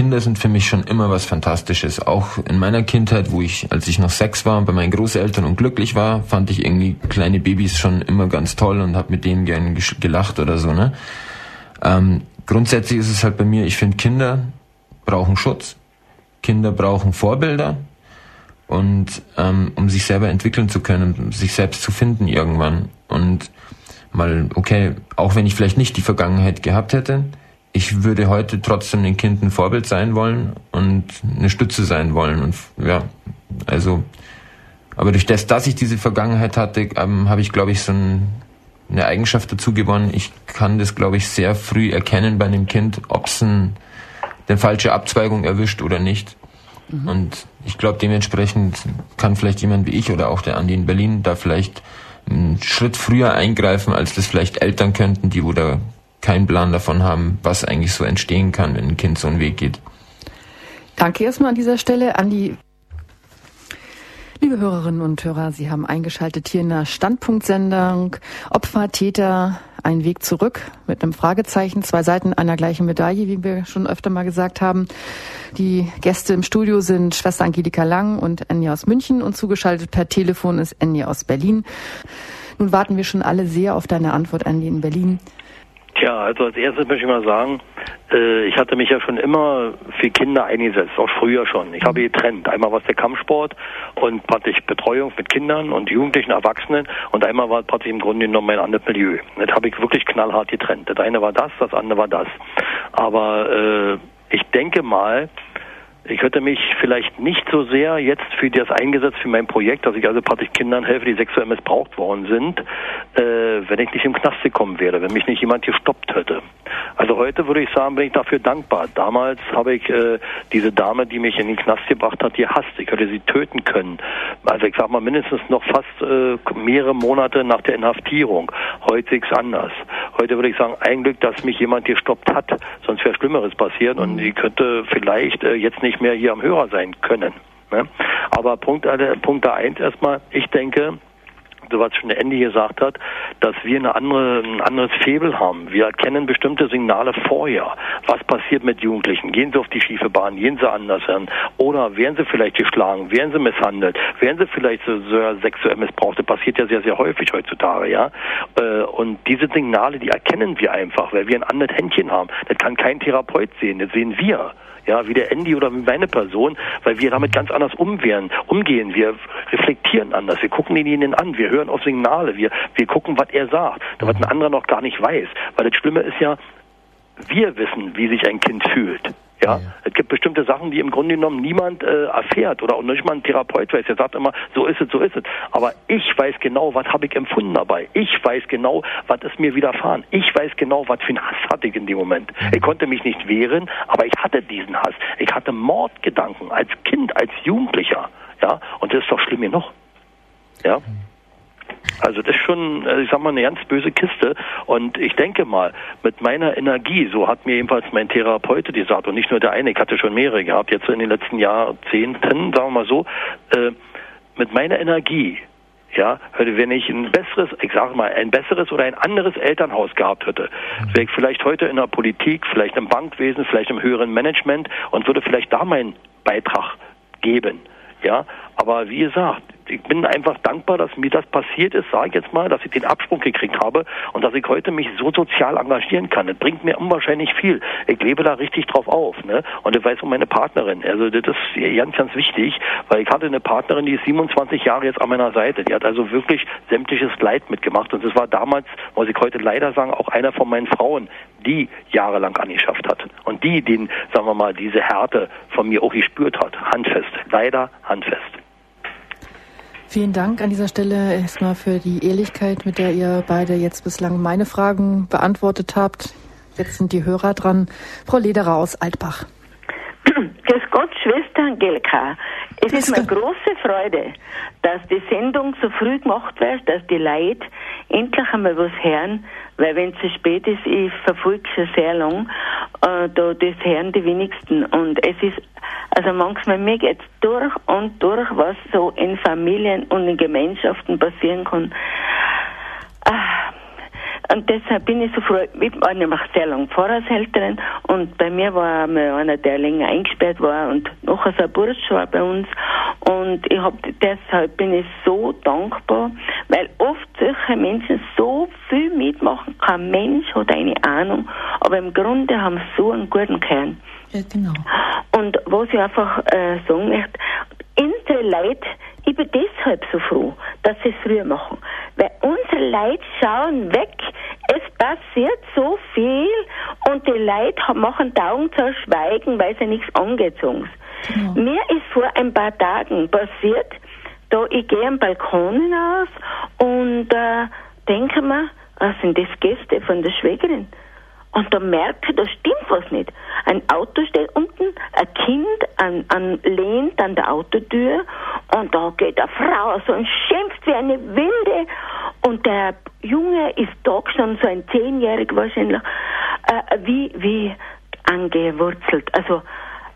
Kinder sind für mich schon immer was Fantastisches. Auch in meiner Kindheit, wo ich, als ich noch sechs war, bei meinen Großeltern und glücklich war, fand ich irgendwie kleine Babys schon immer ganz toll und habe mit denen gern gelacht oder so. Ne? Ähm, grundsätzlich ist es halt bei mir, ich finde, Kinder brauchen Schutz, Kinder brauchen Vorbilder und ähm, um sich selber entwickeln zu können, um sich selbst zu finden irgendwann. Und mal, okay, auch wenn ich vielleicht nicht die Vergangenheit gehabt hätte, ich würde heute trotzdem den Kind ein Vorbild sein wollen und eine Stütze sein wollen. Und ja, also, aber durch das, dass ich diese Vergangenheit hatte, ähm, habe ich, glaube ich, so ein eine Eigenschaft dazu gewonnen. Ich kann das, glaube ich, sehr früh erkennen bei einem Kind, ob es eine falsche Abzweigung erwischt oder nicht. Mhm. Und ich glaube, dementsprechend kann vielleicht jemand wie ich oder auch der Andi in Berlin da vielleicht einen Schritt früher eingreifen, als das vielleicht Eltern könnten, die wo da keinen Plan davon haben, was eigentlich so entstehen kann, wenn ein Kind so einen Weg geht. Danke erstmal an dieser Stelle. Andi, Liebe Hörerinnen und Hörer, Sie haben eingeschaltet hier in der Standpunktsendung Opfer, Täter, ein Weg zurück mit einem Fragezeichen, zwei Seiten einer gleichen Medaille, wie wir schon öfter mal gesagt haben. Die Gäste im Studio sind Schwester Angelika Lang und Enya aus München und zugeschaltet per Telefon ist Enya aus Berlin. Nun warten wir schon alle sehr auf deine Antwort, Andi in Berlin. Tja, also als erstes möchte ich mal sagen, äh, ich hatte mich ja schon immer für Kinder eingesetzt, auch früher schon. Ich habe getrennt. Einmal war es der Kampfsport und praktisch Betreuung mit Kindern und Jugendlichen, Erwachsenen und einmal war praktisch im Grunde genommen mein anderes Milieu. Das habe ich wirklich knallhart getrennt. Das eine war das, das andere war das. Aber äh, ich denke mal, ich hätte mich vielleicht nicht so sehr jetzt für das eingesetzt, für mein Projekt, dass ich also praktisch Kindern helfe, die sexuell missbraucht worden sind, äh, wenn ich nicht im Knast gekommen wäre, wenn mich nicht jemand gestoppt hätte. Also heute würde ich sagen, bin ich dafür dankbar. Damals habe ich äh, diese Dame, die mich in den Knast gebracht hat, gehasst. Ich hätte sie töten können. Also ich sag mal mindestens noch fast äh, mehrere Monate nach der Inhaftierung. Heute ist es anders. Heute würde ich sagen, ein Glück, dass mich jemand gestoppt hat, sonst wäre Schlimmeres passiert und sie könnte vielleicht äh, jetzt nicht mehr hier am Hörer sein können. Ne? Aber Punkt, Punkt 1 erstmal, ich denke, behaupte, was schon der Andy gesagt hat, dass wir eine andere, ein anderes Febel haben. Wir erkennen bestimmte Signale vorher. Was passiert mit Jugendlichen? Gehen sie auf die schiefe Bahn? Gehen sie anders hin? Oder werden sie vielleicht geschlagen? Werden sie misshandelt? Werden sie vielleicht so, so sexuell missbraucht? Das passiert ja sehr, sehr häufig heutzutage, ja. Äh, und diese Signale, die erkennen wir einfach, weil wir ein anderes Händchen haben. Das kann kein Therapeut sehen, das sehen wir ja, wie der Andy oder meine Person, weil wir damit ganz anders umwehren, umgehen. Wir reflektieren anders, wir gucken denjenigen an, wir hören auf Signale, wir, wir gucken, was er sagt, was ein anderer noch gar nicht weiß. Weil das Schlimme ist ja, wir wissen, wie sich ein Kind fühlt. Ja? ja, es gibt bestimmte Sachen, die im Grunde genommen niemand äh, erfährt oder auch nicht mal ein Therapeut weiß. Er sagt immer, so ist es, so ist es. Aber ich weiß genau, was habe ich empfunden dabei. Ich weiß genau, was ist mir widerfahren. Ich weiß genau, was für einen Hass hatte ich in dem Moment. Mhm. Ich konnte mich nicht wehren, aber ich hatte diesen Hass. Ich hatte Mordgedanken als Kind, als Jugendlicher. Ja, und das ist doch schlimm genug. Ja. Mhm. Also das ist schon, äh, ich sag mal, eine ganz böse Kiste. Und ich denke mal, mit meiner Energie, so hat mir jedenfalls mein Therapeut gesagt, und nicht nur der eine, ich hatte schon mehrere gehabt, jetzt in den letzten Jahrzehnten, sagen wir mal so, äh, mit meiner Energie, ja, wenn ich ein besseres, ich sage mal, ein besseres oder ein anderes Elternhaus gehabt hätte, wäre ich vielleicht heute in der Politik, vielleicht im Bankwesen, vielleicht im höheren Management und würde vielleicht da meinen Beitrag geben. Ja, aber wie gesagt, ich bin einfach dankbar, dass mir das passiert ist, sage ich jetzt mal, dass ich den Absprung gekriegt habe und dass ich heute mich so sozial engagieren kann. Das bringt mir unwahrscheinlich viel. Ich lebe da richtig drauf auf. Ne? Und ich weiß um meine Partnerin. Also das ist ganz, ganz wichtig, weil ich hatte eine Partnerin, die ist 27 Jahre jetzt an meiner Seite. Die hat also wirklich sämtliches Leid mitgemacht. Und das war damals, muss ich heute leider sagen, auch einer von meinen Frauen, die jahrelang angeschafft hat. Und die, den, sagen wir mal, diese Härte von mir auch gespürt hat. Handfest. Leider handfest. Vielen Dank an dieser Stelle erstmal für die Ehrlichkeit, mit der ihr beide jetzt bislang meine Fragen beantwortet habt. Jetzt sind die Hörer dran. Frau Lederer aus Altbach. Gott, Schwester Angelika. Es ist mir große Freude, dass die Sendung so früh gemacht wird, dass die Leute endlich einmal was hören, weil wenn es zu spät ist, ich verfolge schon sehr lang, äh, da, das hören die wenigsten. Und es ist, also manchmal mir geht's durch und durch, was so in Familien und in Gemeinschaften passieren kann. Und deshalb bin ich so froh. Ich war nämlich sehr lange Pfarrershälterin und bei mir war mal einer, der länger eingesperrt war und nachher so ein Bursch war bei uns. Und ich hab, deshalb bin ich so dankbar, weil oft solche Menschen so viel mitmachen. Kein Mensch hat eine Ahnung, aber im Grunde haben sie so einen guten Kern. Ja, genau. Und was ich einfach äh, sagen möchte, unsere Leute, ich bin deshalb so froh, dass sie es früher machen. Weil unsere Leute schauen weg, es passiert so viel und die Leute machen die Augen zu schweigen, weil sie nichts angezogen. Genau. Mir ist vor ein paar Tagen passiert, da ich gehe am Balkon hinaus und äh, denke mir, was sind das Gäste von der Schwägerin? Und da merke ich, da stimmt was nicht. Ein Auto steht unten, ein Kind an, an, lehnt an der Autotür und da geht eine Frau so und schimpft wie eine Wilde und der Junge ist da schon so ein Zehnjähriger wahrscheinlich, äh, wie, wie angewurzelt. Also,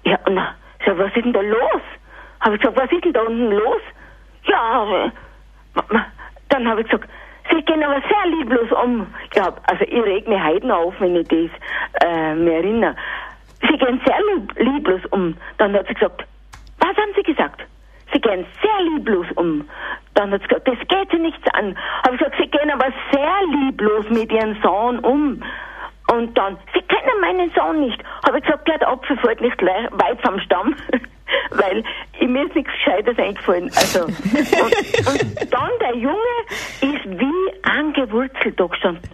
ja, na, so, was ist denn da los? Habe ich gesagt, was ist denn da unten los? Ja, dann habe ich gesagt, Sie gehen aber sehr lieblos um. Ja, also ich reg mich heute auf, wenn ich das äh, mir erinnere. Sie gehen sehr lieblos um. Dann hat sie gesagt, was haben Sie gesagt? Sie gehen sehr lieblos um. Dann hat sie gesagt, das geht Sie nichts an. Habe ich gesagt, Sie gehen aber sehr lieblos mit Ihrem Sohn um. Und dann, Sie kennen meinen Sohn nicht. Habe ich gesagt, der Apfel fällt nicht weit vom Stamm. Weil mir ist nichts Gescheites eingefallen. Also, und, und dann der Junge ist wie angewurzelt da gestanden.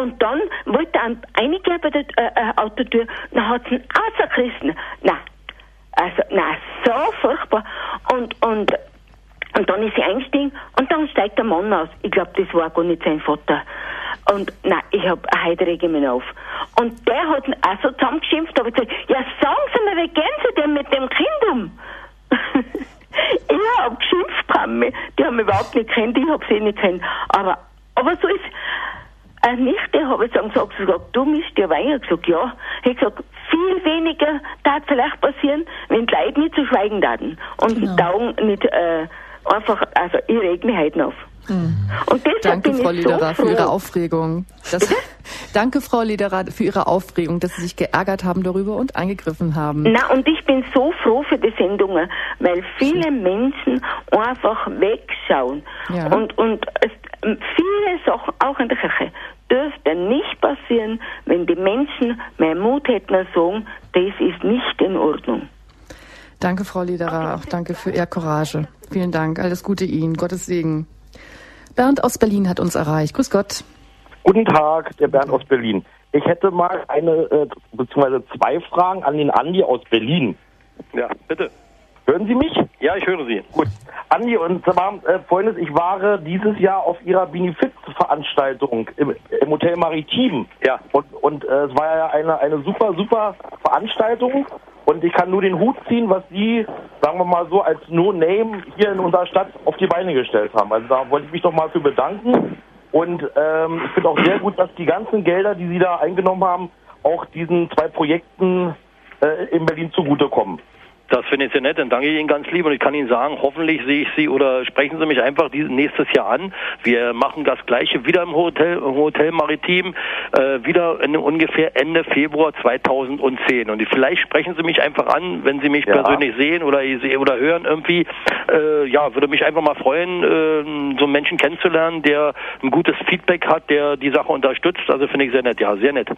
Und dann wollte er einige bei der äh, äh, Autotür, dann hat sie ihn rausgerissen. Na, also, na, so furchtbar. Und, und, und dann ist sie eingestiegen und dann steigt der Mann aus. Ich glaube, das war gar nicht sein Vater. Und nein, ich hab heute rege ich mich auf. Und der hat ihn auch so zusammengeschimpft, aber gesagt, ja sagen Sie mir, wie gehen Sie denn mit dem Kind um? ich hab geschimpft, haben mich. die haben mich überhaupt nicht kennt, ich hab sie nicht kennt. Aber, aber so ist, eine Nichte habe ich dann gesagt, gesagt, du misst dir Wein. Ich habe gesagt, ja. Ich habe gesagt, viel weniger darf vielleicht passieren, wenn die Leute nicht zu schweigen daten und genau. die Augen nicht äh, einfach, also ich reg mich heute auf. Mhm. Danke, Frau Lederer, so für Ihre Aufregung. Das, danke, Frau Lederer, für Ihre Aufregung, dass Sie sich geärgert haben darüber und eingegriffen haben. Na, und ich bin so froh für die Sendungen, weil viele Menschen einfach wegschauen. Ja. Und, und es, viele Sachen, auch in der Kirche, dürfte nicht passieren, wenn die Menschen mehr Mut hätten und sagen, das ist nicht in Ordnung. Danke, Frau Lederer, auch danke für Ihr Courage. Vielen Dank, alles Gute Ihnen, Gottes Segen. Bernd aus Berlin hat uns erreicht. Grüß Gott. Guten Tag, der Bernd aus Berlin. Ich hätte mal eine, äh, beziehungsweise zwei Fragen an den Andi aus Berlin. Ja, bitte. Hören Sie mich? Ja, ich höre Sie. Gut. Andi, und zwar äh, folgendes, ich war dieses Jahr auf Ihrer Benefiz-Veranstaltung im, im, Hotel Maritim. Ja. Und, und äh, es war ja eine, eine super, super Veranstaltung. Und ich kann nur den Hut ziehen, was Sie, sagen wir mal so, als No-Name hier in unserer Stadt auf die Beine gestellt haben. Also da wollte ich mich doch mal für bedanken. Und ähm, ich finde auch sehr gut, dass die ganzen Gelder, die Sie da eingenommen haben, auch diesen zwei Projekten äh, in Berlin zugutekommen. Das finde ich sehr nett, dann danke ich Ihnen ganz lieb und ich kann Ihnen sagen, hoffentlich sehe ich Sie oder sprechen Sie mich einfach dieses nächstes Jahr an. Wir machen das gleiche wieder im Hotel, im Hotel Maritim, äh, wieder in ungefähr Ende Februar 2010. Und vielleicht sprechen Sie mich einfach an, wenn Sie mich ja. persönlich sehen oder, oder hören irgendwie. Äh, ja, würde mich einfach mal freuen, äh, so einen Menschen kennenzulernen, der ein gutes Feedback hat, der die Sache unterstützt. Also finde ich sehr nett, ja, sehr nett.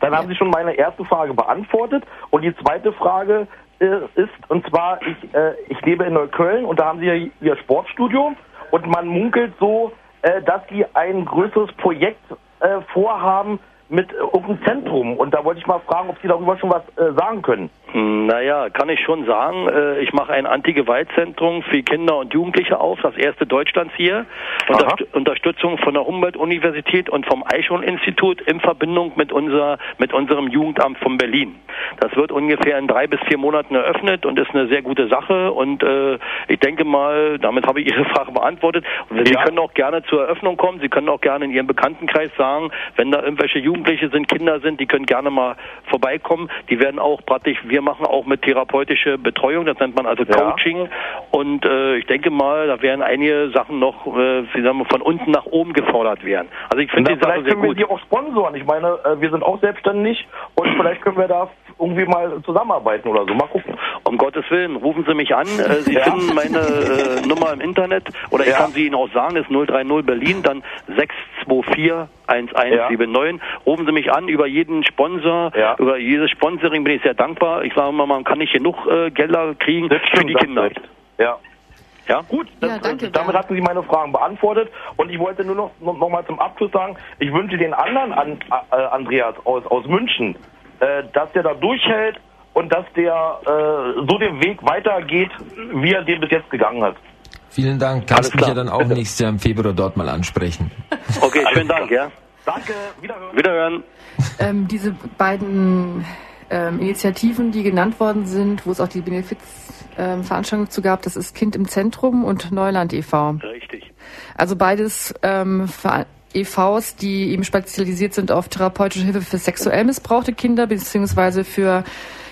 Dann haben Sie schon meine erste Frage beantwortet. Und die zweite Frage ist, und zwar, ich, äh, ich lebe in Neukölln und da haben sie ja ihr Sportstudio und man munkelt so, äh, dass sie ein größeres Projekt äh, vorhaben mit irgendeinem Zentrum. Und da wollte ich mal fragen, ob Sie darüber schon was äh, sagen können. Naja, kann ich schon sagen. Äh, ich mache ein Anti-Gewalt-Zentrum für Kinder und Jugendliche auf, das erste Deutschlands hier. Unterst Unterstützung von der Humboldt-Universität und vom Eichhorn-Institut in Verbindung mit, unser, mit unserem Jugendamt von Berlin. Das wird ungefähr in drei bis vier Monaten eröffnet und ist eine sehr gute Sache. Und äh, ich denke mal, damit habe ich Ihre Frage beantwortet. Sie ja. können auch gerne zur Eröffnung kommen. Sie können auch gerne in Ihrem Bekanntenkreis sagen, wenn da irgendwelche Jugendliche sind, Kinder sind, die können gerne mal vorbeikommen. Die werden auch praktisch, wir machen auch mit therapeutische Betreuung, das nennt man also Coaching. Ja. Und äh, ich denke mal, da werden einige Sachen noch, äh, wie sagen wir, von unten nach oben gefordert werden. Also ich finde die Sache sehr gut. Vielleicht können wir die auch sponsoren. Ich meine, äh, wir sind auch selbstständig und vielleicht können wir da irgendwie mal zusammenarbeiten oder so. Mal gucken. Um Gottes Willen, rufen Sie mich an. Äh, Sie ja. finden meine äh, Nummer im Internet oder ich ja. kann sie Ihnen auch sagen, das ist 030 Berlin, dann 624 1179. Ja. Rufen Sie mich an über jeden Sponsor, ja. über jedes Sponsoring bin ich sehr dankbar. Ich sage mal, man kann nicht genug äh, Gelder kriegen für die Kinder. Ja. Ja, gut, das, ja, danke, damit hatten Sie meine Fragen beantwortet. Und ich wollte nur noch, noch, noch mal zum Abschluss sagen, ich wünsche den anderen an, äh, Andreas aus, aus München, äh, dass der da durchhält und dass der äh, so den Weg weitergeht, wie er den bis jetzt gegangen hat. Vielen Dank. Kannst mich ja dann auch nächstes Jahr im Februar dort mal ansprechen. Okay, schönen Dank, ja. Danke, wiederhören. Wiederhören. Ähm, diese beiden ähm, Initiativen, die genannt worden sind, wo es auch die Benefizveranstaltung ähm, zu gab, das ist Kind im Zentrum und Neuland e.V. Richtig. Also beides ähm, EVs, die eben spezialisiert sind auf therapeutische Hilfe für sexuell missbrauchte Kinder beziehungsweise für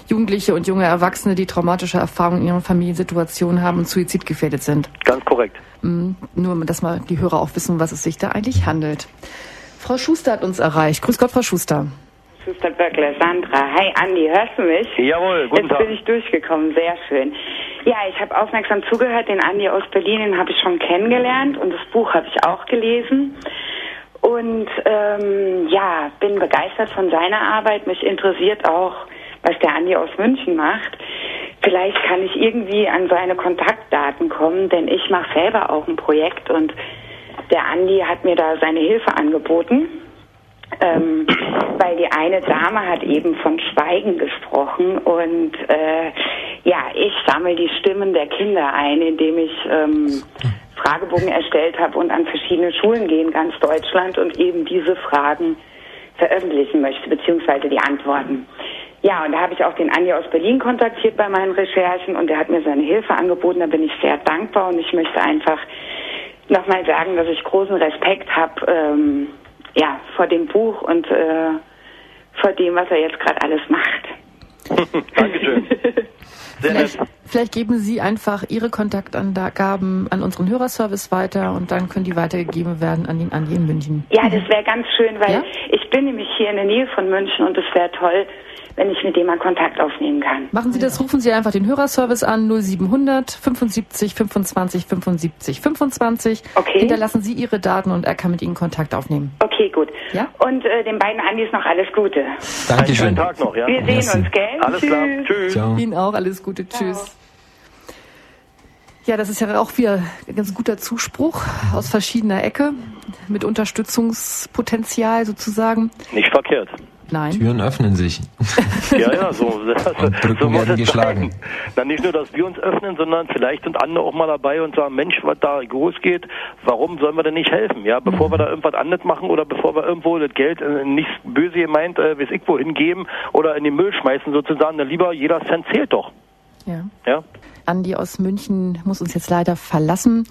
Jugendliche und junge Erwachsene, die traumatische Erfahrungen in ihren Familiensituationen haben und suizidgefährdet sind. Ganz korrekt. Mm, nur, dass mal die Hörer auch wissen, was es sich da eigentlich handelt. Frau Schuster hat uns erreicht. Grüß Gott, Frau Schuster. Schuster Böckler, Sandra. Hi Andi, hörst du mich? Jawohl, guten Jetzt Tag. bin ich durchgekommen, sehr schön. Ja, ich habe aufmerksam zugehört, den Andi aus Berlin, den habe ich schon kennengelernt und das Buch habe ich auch gelesen. Und ähm, ja, bin begeistert von seiner Arbeit. Mich interessiert auch, was der Andi aus München macht. Vielleicht kann ich irgendwie an seine Kontaktdaten kommen, denn ich mache selber auch ein Projekt und der Andi hat mir da seine Hilfe angeboten. Ähm, weil die eine Dame hat eben von Schweigen gesprochen und äh, ja, ich sammle die Stimmen der Kinder ein, indem ich ähm, Fragebogen erstellt habe und an verschiedene Schulen gehe in ganz Deutschland und eben diese Fragen veröffentlichen möchte, beziehungsweise die Antworten. Ja, und da habe ich auch den Anja aus Berlin kontaktiert bei meinen Recherchen und er hat mir seine Hilfe angeboten. Da bin ich sehr dankbar und ich möchte einfach nochmal sagen, dass ich großen Respekt habe ähm, ja, vor dem Buch und äh, vor dem, was er jetzt gerade alles macht. Dankeschön. Sehr nett. Vielleicht geben Sie einfach Ihre Kontaktangaben an unseren Hörerservice weiter und dann können die weitergegeben werden an den Andi in München. Ja, das wäre ganz schön, weil ja? ich bin nämlich hier in der Nähe von München und es wäre toll, wenn ich mit dem mal Kontakt aufnehmen kann. Machen Sie das, rufen Sie einfach den Hörerservice an 0700 75 25 75 25. Okay. Hinterlassen Sie Ihre Daten und er kann mit Ihnen Kontakt aufnehmen. Okay, gut. Ja? Und äh, den beiden Andis noch alles Gute. Dankeschön. Einen Tag noch, ja. Wir sehen Merci. uns, gell? Alles Tschüss. klar. Tschüss. Ciao. Ihnen auch alles Gute. Ciao. Tschüss. Ja, das ist ja auch wieder ein ganz guter Zuspruch aus verschiedener Ecke mit Unterstützungspotenzial sozusagen. Nicht verkehrt. Nein. Türen öffnen sich. Ja, ja, so. und Brücken so werden geschlagen. Dann nicht nur, dass wir uns öffnen, sondern vielleicht sind andere auch mal dabei und sagen, Mensch, was da groß geht, warum sollen wir denn nicht helfen? Ja, bevor mhm. wir da irgendwas anderes machen oder bevor wir irgendwo das Geld äh, nicht böse gemeint, äh, weiß ich wohin geben oder in den Müll schmeißen sozusagen, dann lieber jeder Cent zählt doch. Ja. ja. Andi aus München muss uns jetzt leider verlassen.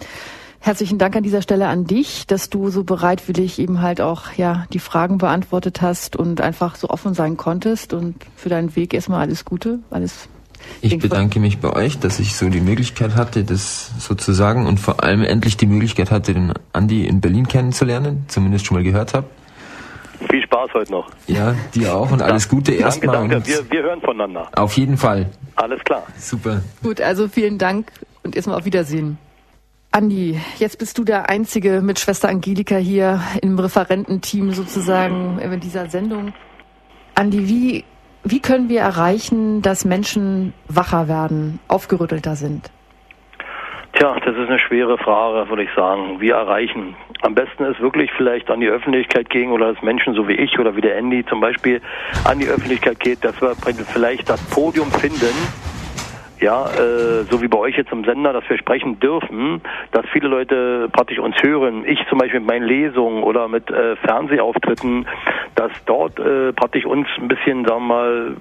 Herzlichen Dank an dieser Stelle an dich, dass du so bereitwillig eben halt auch ja die Fragen beantwortet hast und einfach so offen sein konntest und für deinen Weg erstmal alles Gute, alles. Ich bedanke mich bei euch, dass ich so die Möglichkeit hatte, das sozusagen und vor allem endlich die Möglichkeit hatte, den Andi in Berlin kennenzulernen, zumindest schon mal gehört habe. Viel Spaß heute noch. Ja, dir auch und alles Gute erstmal. Danke, danke. Wir, wir hören voneinander. Auf jeden Fall. Alles klar. Super. Gut, also vielen Dank und erstmal auf Wiedersehen. Andi, jetzt bist du der Einzige mit Schwester Angelika hier im Referententeam sozusagen in dieser Sendung. Andi, wie, wie können wir erreichen, dass Menschen wacher werden, aufgerüttelter sind? Tja, das ist eine schwere Frage, würde ich sagen. Wie erreichen? Am besten ist wirklich vielleicht an die Öffentlichkeit gehen oder dass Menschen so wie ich oder wie der Andy zum Beispiel an die Öffentlichkeit geht, dass wir vielleicht das Podium finden, ja, äh, so wie bei euch jetzt im Sender, dass wir sprechen dürfen, dass viele Leute praktisch uns hören. Ich zum Beispiel mit meinen Lesungen oder mit äh, Fernsehauftritten, dass dort äh, praktisch uns ein bisschen, sagen wir mal,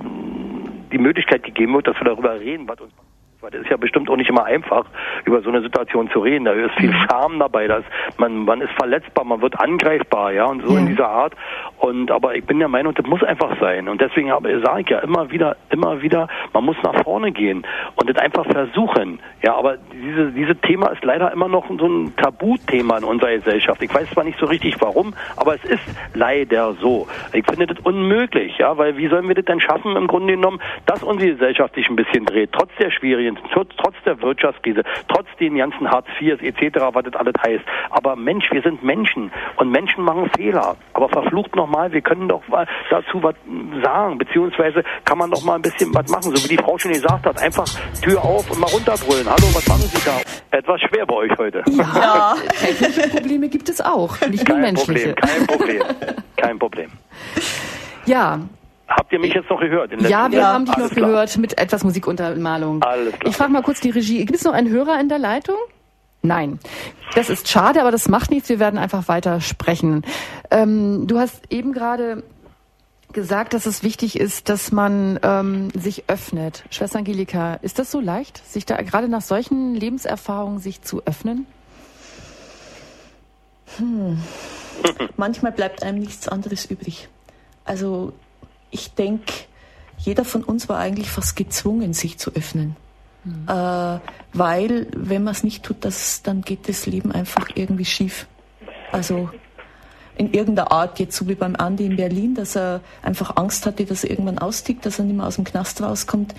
die Möglichkeit gegeben wird, dass wir darüber reden, was uns weil das ist ja bestimmt auch nicht immer einfach, über so eine Situation zu reden. Da ist viel mhm. Scham dabei, dass man, man ist verletzbar, man wird angreifbar, ja, und so ja. in dieser Art. Und aber ich bin der Meinung, das muss einfach sein. Und deswegen sage ich ja immer wieder, immer wieder, man muss nach vorne gehen und das einfach versuchen. Ja, aber diese, dieses Thema ist leider immer noch so ein Tabuthema in unserer Gesellschaft. Ich weiß zwar nicht so richtig warum, aber es ist leider so. Ich finde das unmöglich, ja, weil wie sollen wir das denn schaffen, im Grunde genommen, dass unsere Gesellschaft sich ein bisschen dreht, trotz der schwierigen trotz, trotz der Wirtschaftskrise, trotz den ganzen Hartz IVs etc., was das alles heißt. Aber Mensch, wir sind Menschen und Menschen machen Fehler. Aber verflucht nochmal, wir können doch mal dazu was sagen, beziehungsweise kann man doch mal ein bisschen was machen, so wie die Frau schon gesagt hat, einfach Tür auf und mal runterbrüllen. Hallo, was machen Sie da? Etwas schwer bei euch heute. Ja, technische Probleme gibt es auch, nicht nur menschliche. Problem, kein Problem, kein Problem. Ja, Habt ihr mich jetzt noch gehört? Ja, wir Jahr? haben dich Alles noch klar. gehört mit etwas Musikuntermalung. Alles klar. Ich frage mal kurz die Regie. Gibt es noch einen Hörer in der Leitung? Nein. Das ist schade, aber das macht nichts. Wir werden einfach weiter sprechen. Ähm, du hast eben gerade gesagt, dass es wichtig ist, dass man ähm, sich öffnet. Schwester Angelika, ist das so leicht, sich da gerade nach solchen Lebenserfahrungen sich zu öffnen? Hm. Manchmal bleibt einem nichts anderes übrig. Also ich denke, jeder von uns war eigentlich fast gezwungen, sich zu öffnen. Mhm. Äh, weil, wenn man es nicht tut, das, dann geht das Leben einfach irgendwie schief. Also in irgendeiner Art, jetzt so wie beim Andi in Berlin, dass er einfach Angst hatte, dass er irgendwann austickt, dass er nicht mehr aus dem Knast rauskommt.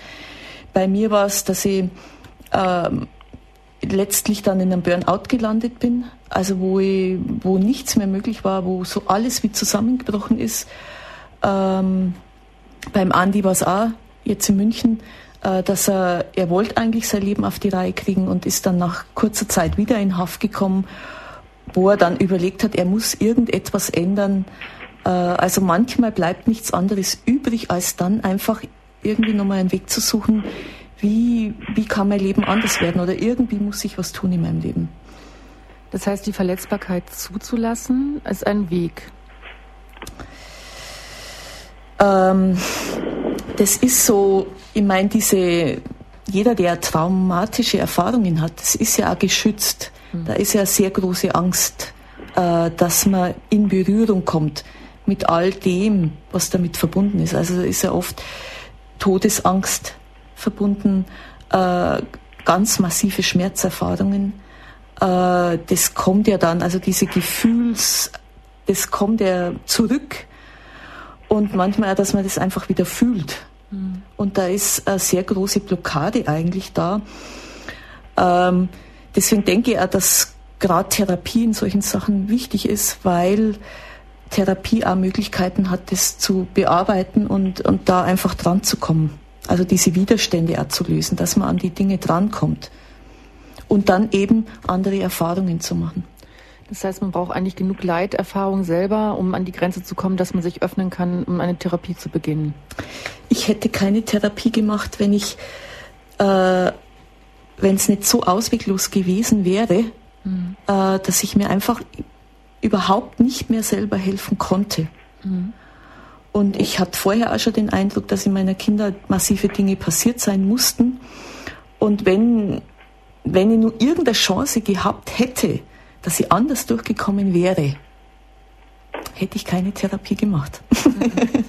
Bei mir war es, dass ich ähm, letztlich dann in einem Burnout gelandet bin, also wo, ich, wo nichts mehr möglich war, wo so alles wie zusammengebrochen ist ähm, beim Andi war es auch jetzt in München, äh, dass er, er wollte eigentlich sein Leben auf die Reihe kriegen und ist dann nach kurzer Zeit wieder in Haft gekommen, wo er dann überlegt hat, er muss irgendetwas ändern. Äh, also manchmal bleibt nichts anderes übrig, als dann einfach irgendwie nochmal einen Weg zu suchen, wie, wie kann mein Leben anders werden oder irgendwie muss ich was tun in meinem Leben. Das heißt, die Verletzbarkeit zuzulassen ist ein Weg. Ähm, das ist so, ich meine, diese, jeder, der traumatische Erfahrungen hat, das ist ja auch geschützt. Mhm. Da ist ja sehr große Angst, äh, dass man in Berührung kommt mit all dem, was damit verbunden ist. Also da ist ja oft Todesangst verbunden, äh, ganz massive Schmerzerfahrungen. Äh, das kommt ja dann, also diese Gefühls, das kommt ja zurück und manchmal, dass man das einfach wieder fühlt. Mhm. Und da ist eine sehr große Blockade eigentlich da. Ähm, deswegen denke ich auch, dass gerade Therapie in solchen Sachen wichtig ist, weil Therapie auch Möglichkeiten hat, das zu bearbeiten und, und da einfach dran zu kommen. Also diese Widerstände auch zu lösen, dass man an die Dinge drankommt. Und dann eben andere Erfahrungen zu machen. Das heißt, man braucht eigentlich genug Leiterfahrung selber, um an die Grenze zu kommen, dass man sich öffnen kann, um eine Therapie zu beginnen. Ich hätte keine Therapie gemacht, wenn ich, äh, wenn es nicht so ausweglos gewesen wäre, mhm. äh, dass ich mir einfach überhaupt nicht mehr selber helfen konnte. Mhm. Und ich hatte vorher auch schon den Eindruck, dass in meiner Kinder massive Dinge passiert sein mussten. Und wenn, wenn ich nur irgendeine Chance gehabt hätte, dass ich anders durchgekommen wäre, hätte ich keine Therapie gemacht.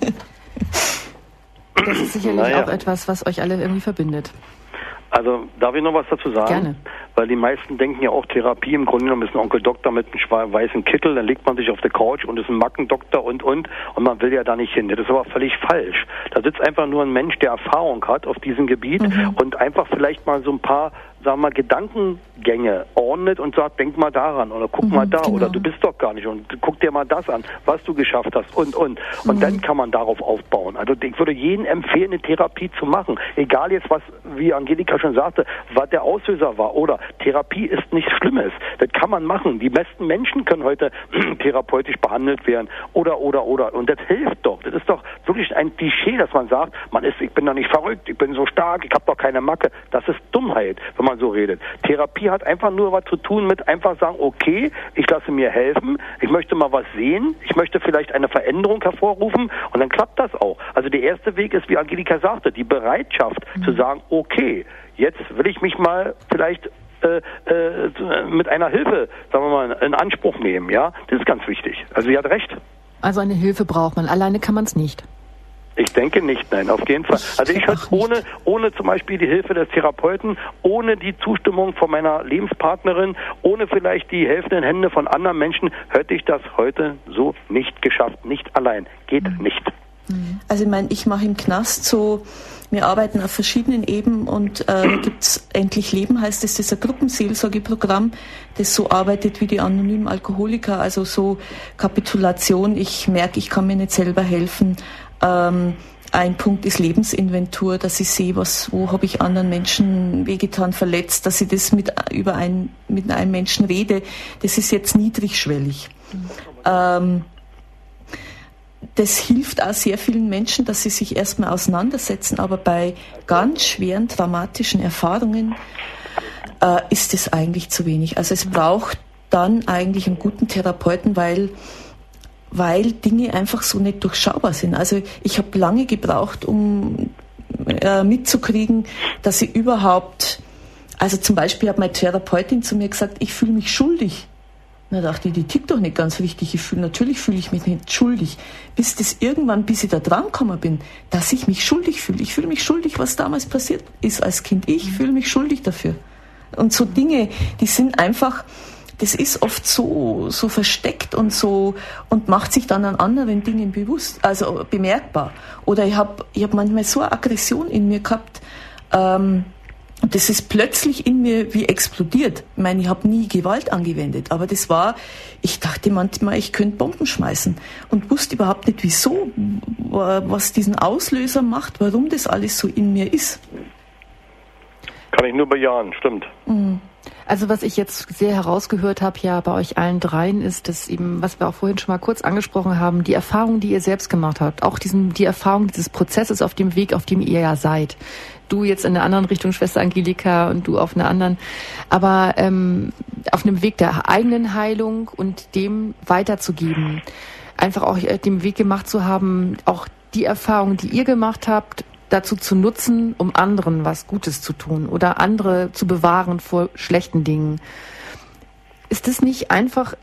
Das ist sicherlich naja. auch etwas, was euch alle irgendwie verbindet. Also darf ich noch was dazu sagen? Gerne. Weil die meisten denken ja auch Therapie im Grunde genommen ist ein Onkel Doktor mit einem weißen Kittel, dann legt man sich auf der Couch und ist ein Mackendoktor und und und man will ja da nicht hin. Das ist aber völlig falsch. Da sitzt einfach nur ein Mensch, der Erfahrung hat auf diesem Gebiet mhm. und einfach vielleicht mal so ein paar sagen wir mal, Gedankengänge ordnet und sagt, denk mal daran oder guck mhm, mal da genau. oder du bist doch gar nicht und guck dir mal das an, was du geschafft hast und und. Und mhm. dann kann man darauf aufbauen. Also ich würde jedem empfehlen, eine Therapie zu machen. Egal jetzt, was, wie Angelika schon sagte, was der Auslöser war oder Therapie ist nichts Schlimmes. Das kann man machen. Die besten Menschen können heute therapeutisch behandelt werden oder oder oder. Und das hilft doch. Das ist doch wirklich ein Klischee, dass man sagt, man ist, ich bin doch nicht verrückt, ich bin so stark, ich habe doch keine Macke. Das ist Dummheit, wenn man so redet. Therapie hat einfach nur was zu tun mit einfach sagen, okay, ich lasse mir helfen, ich möchte mal was sehen, ich möchte vielleicht eine Veränderung hervorrufen und dann klappt das auch. Also der erste Weg ist, wie Angelika sagte, die Bereitschaft mhm. zu sagen, okay, jetzt will ich mich mal vielleicht äh, äh, mit einer Hilfe, sagen wir mal, in Anspruch nehmen. Ja, das ist ganz wichtig. Also sie hat recht. Also eine Hilfe braucht man. Alleine kann man es nicht. Ich denke nicht, nein, auf jeden Fall. Also ich hätte ohne, ohne zum Beispiel die Hilfe des Therapeuten, ohne die Zustimmung von meiner Lebenspartnerin, ohne vielleicht die helfenden Hände von anderen Menschen, hätte ich das heute so nicht geschafft. Nicht allein. Geht mhm. nicht. Also ich meine, ich mache im Knast so, wir arbeiten auf verschiedenen Ebenen und äh, gibt es Endlich Leben heißt es, das ist ein Gruppenseelsorgeprogramm, das so arbeitet wie die anonymen Alkoholiker, also so Kapitulation, ich merke, ich kann mir nicht selber helfen, ähm, ein Punkt ist Lebensinventur, dass ich sehe, was, wo habe ich anderen Menschen wehgetan, verletzt, dass ich das mit, über ein, mit einem Menschen rede. Das ist jetzt niedrigschwellig. Mhm. Ähm, das hilft auch sehr vielen Menschen, dass sie sich erstmal auseinandersetzen, aber bei ganz schweren traumatischen Erfahrungen äh, ist es eigentlich zu wenig. Also es braucht dann eigentlich einen guten Therapeuten, weil weil Dinge einfach so nicht durchschaubar sind. Also ich habe lange gebraucht, um äh, mitzukriegen, dass ich überhaupt, also zum Beispiel hat meine Therapeutin zu mir gesagt, ich fühle mich schuldig. Na dachte ich, die tickt doch nicht ganz richtig. Ich fühle, natürlich fühle ich mich nicht schuldig. Bis das irgendwann, bis ich da dran gekommen bin, dass ich mich schuldig fühle. Ich fühle mich schuldig, was damals passiert ist als Kind. Ich fühle mich schuldig dafür. Und so Dinge, die sind einfach, das ist oft so, so versteckt und so und macht sich dann an anderen Dingen bewusst, also bemerkbar. Oder ich habe ich hab manchmal so eine Aggression in mir gehabt, ähm, das ist plötzlich in mir wie explodiert. Ich meine, ich habe nie Gewalt angewendet, aber das war, ich dachte manchmal, ich könnte Bomben schmeißen und wusste überhaupt nicht, wieso, was diesen Auslöser macht, warum das alles so in mir ist. Kann ich nur bejahen, stimmt. Mhm. Also was ich jetzt sehr herausgehört habe ja bei euch allen dreien ist, dass eben, was wir auch vorhin schon mal kurz angesprochen haben, die Erfahrung, die ihr selbst gemacht habt, auch diesen, die Erfahrung dieses Prozesses auf dem Weg, auf dem ihr ja seid. Du jetzt in der anderen Richtung, Schwester Angelika, und du auf einer anderen. Aber ähm, auf einem Weg der eigenen Heilung und dem weiterzugeben. Einfach auch äh, den Weg gemacht zu haben, auch die Erfahrung, die ihr gemacht habt, dazu zu nutzen, um anderen was Gutes zu tun oder andere zu bewahren vor schlechten Dingen. Ist es nicht einfach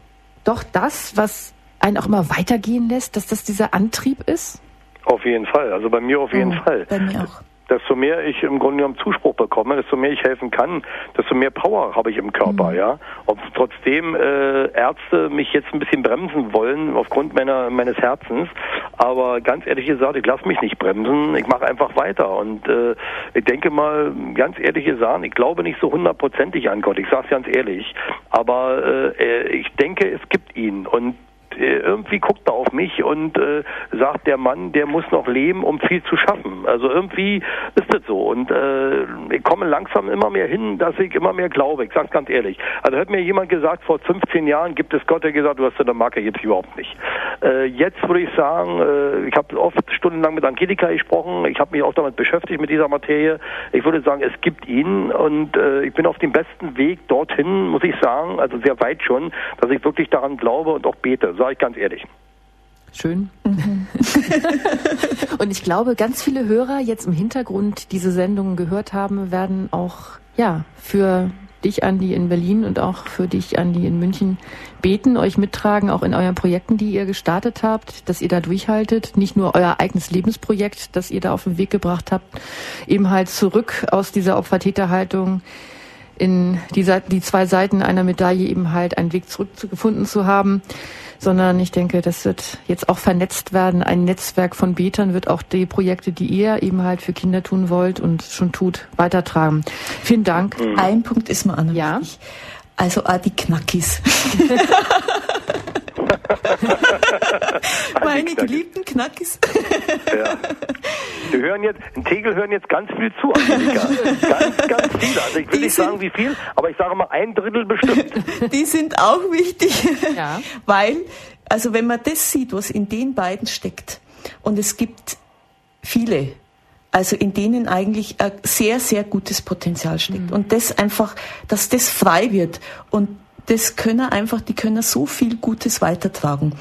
doch das, was einen auch immer weitergehen lässt, dass das dieser Antrieb ist? Auf jeden Fall, also bei mir auf jeden oh, Fall. Bei mir auch. Desto mehr ich im Grunde genommen Zuspruch bekomme, desto mehr ich helfen kann, desto mehr Power habe ich im Körper, mhm. ja. Ob trotzdem äh, Ärzte mich jetzt ein bisschen bremsen wollen aufgrund meiner meines Herzens, aber ganz ehrlich gesagt, ich lasse mich nicht bremsen, ich mache einfach weiter. Und äh, ich denke mal, ganz ehrlich gesagt, ich glaube nicht so hundertprozentig an Gott, ich sage es ganz ehrlich, aber äh, ich denke, es gibt ihn. Und äh, irgendwie guckt er auf mich und äh, sagt, der Mann, der muss noch leben, um viel zu schaffen. Also irgendwie ist das so. Und äh, ich komme langsam immer mehr hin, dass ich immer mehr glaube. Ich sage ganz ehrlich. Also hat mir jemand gesagt, vor 15 Jahren gibt es Gott, der gesagt, du hast eine Marke jetzt überhaupt nicht. Äh, jetzt würde ich sagen, äh, ich habe oft stundenlang mit Angelika gesprochen. Ich habe mich auch damit beschäftigt mit dieser Materie. Ich würde sagen, es gibt ihn und äh, ich bin auf dem besten Weg dorthin, muss ich sagen, also sehr weit schon, dass ich wirklich daran glaube und auch bete. So sage ich ganz ehrlich. Schön. Mhm. und ich glaube, ganz viele Hörer jetzt im Hintergrund diese Sendungen gehört haben, werden auch ja für dich, Andi, in Berlin und auch für dich, Andi, in München beten, euch mittragen, auch in euren Projekten, die ihr gestartet habt, dass ihr da durchhaltet. Nicht nur euer eigenes Lebensprojekt, das ihr da auf den Weg gebracht habt, eben halt zurück aus dieser Opfertäterhaltung in die, Seite, die zwei Seiten einer Medaille eben halt einen Weg zurückgefunden zu haben sondern ich denke, das wird jetzt auch vernetzt werden. Ein Netzwerk von Betern wird auch die Projekte, die ihr eben halt für Kinder tun wollt und schon tut, weitertragen. Vielen Dank. Ein Punkt ist mir an. Ja. Also auch die Knackis. Meine geliebten Knackis. ja. Die hören jetzt, in Tegel hören jetzt ganz viel zu, Angelika. ganz, ganz viel. Also ich will die nicht sagen, wie viel, aber ich sage mal ein Drittel bestimmt. Die sind auch wichtig. Ja. Weil, also wenn man das sieht, was in den beiden steckt, und es gibt viele, also in denen eigentlich ein sehr, sehr gutes Potenzial steckt. Mhm. Und das einfach, dass das frei wird und das können einfach, die können so viel Gutes weitertragen.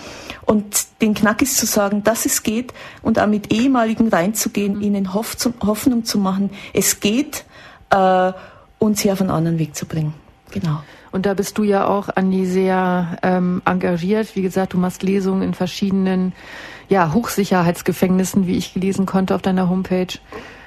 Und den Knackis zu sagen, dass es geht und auch mit ehemaligen reinzugehen, mhm. ihnen Hoffnung zu machen, es geht äh, und sie auf einen anderen Weg zu bringen. Genau. Und da bist du ja auch, Andi, sehr ähm, engagiert. Wie gesagt, du machst Lesungen in verschiedenen ja, Hochsicherheitsgefängnissen, wie ich gelesen konnte auf deiner Homepage.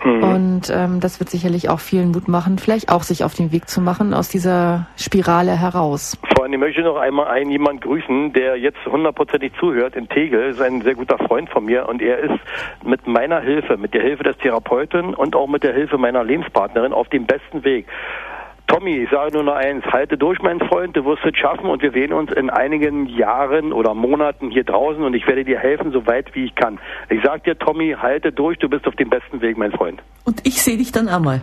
Mhm. Und ähm, das wird sicherlich auch vielen Mut machen, vielleicht auch sich auf den Weg zu machen aus dieser Spirale heraus. Vor allem möchte ich noch einmal einen jemand grüßen, der jetzt hundertprozentig zuhört in Tegel, ist ein sehr guter Freund von mir und er ist mit meiner Hilfe, mit der Hilfe des Therapeuten und auch mit der Hilfe meiner Lebenspartnerin auf dem besten Weg. Tommy, ich sage nur noch eins, halte durch, mein Freund, du wirst es schaffen und wir sehen uns in einigen Jahren oder Monaten hier draußen und ich werde dir helfen, so weit wie ich kann. Ich sage dir, Tommy, halte durch, du bist auf dem besten Weg, mein Freund. Und ich sehe dich dann einmal.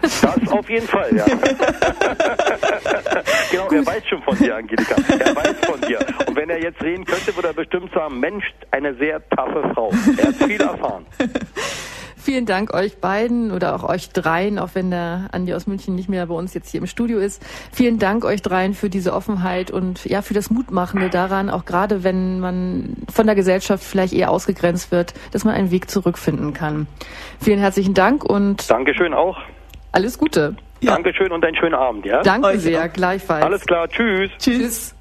Das auf jeden Fall, ja. genau, Gut. er weiß schon von dir, Angelika. Er weiß von dir. Und wenn er jetzt reden könnte, würde er bestimmt sagen, Mensch, eine sehr taffe Frau. Er hat viel erfahren. Vielen Dank euch beiden oder auch euch dreien, auch wenn der Andi aus München nicht mehr bei uns jetzt hier im Studio ist. Vielen Dank euch dreien für diese Offenheit und ja, für das Mutmachende daran, auch gerade wenn man von der Gesellschaft vielleicht eher ausgegrenzt wird, dass man einen Weg zurückfinden kann. Vielen herzlichen Dank und Dankeschön auch. Alles Gute. Ja. Dankeschön und einen schönen Abend, ja? Danke euch sehr, auch. gleichfalls. Alles klar, tschüss. Tschüss. tschüss.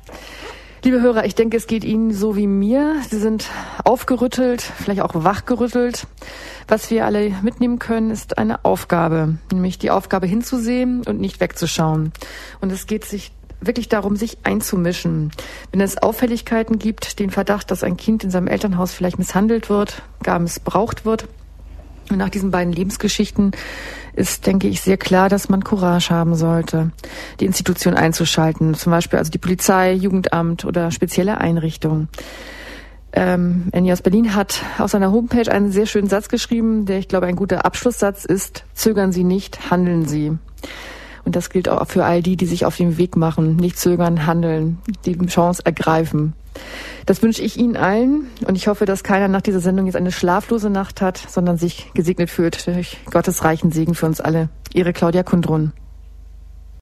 Liebe Hörer, ich denke, es geht Ihnen so wie mir. Sie sind aufgerüttelt, vielleicht auch wachgerüttelt. Was wir alle mitnehmen können, ist eine Aufgabe, nämlich die Aufgabe hinzusehen und nicht wegzuschauen. Und es geht sich wirklich darum, sich einzumischen. Wenn es Auffälligkeiten gibt, den Verdacht, dass ein Kind in seinem Elternhaus vielleicht misshandelt wird, gar missbraucht wird, nach diesen beiden Lebensgeschichten ist, denke ich, sehr klar, dass man Courage haben sollte, die Institution einzuschalten, zum Beispiel also die Polizei, Jugendamt oder spezielle Einrichtungen. Ähm, Annie aus Berlin hat auf seiner Homepage einen sehr schönen Satz geschrieben, der ich glaube ein guter Abschlusssatz ist, zögern Sie nicht, handeln Sie. Und das gilt auch für all die, die sich auf den Weg machen, nicht zögern, handeln, die Chance ergreifen. Das wünsche ich Ihnen allen und ich hoffe, dass keiner nach dieser Sendung jetzt eine schlaflose Nacht hat, sondern sich gesegnet fühlt durch Gottes reichen Segen für uns alle. Ihre Claudia Kundrun.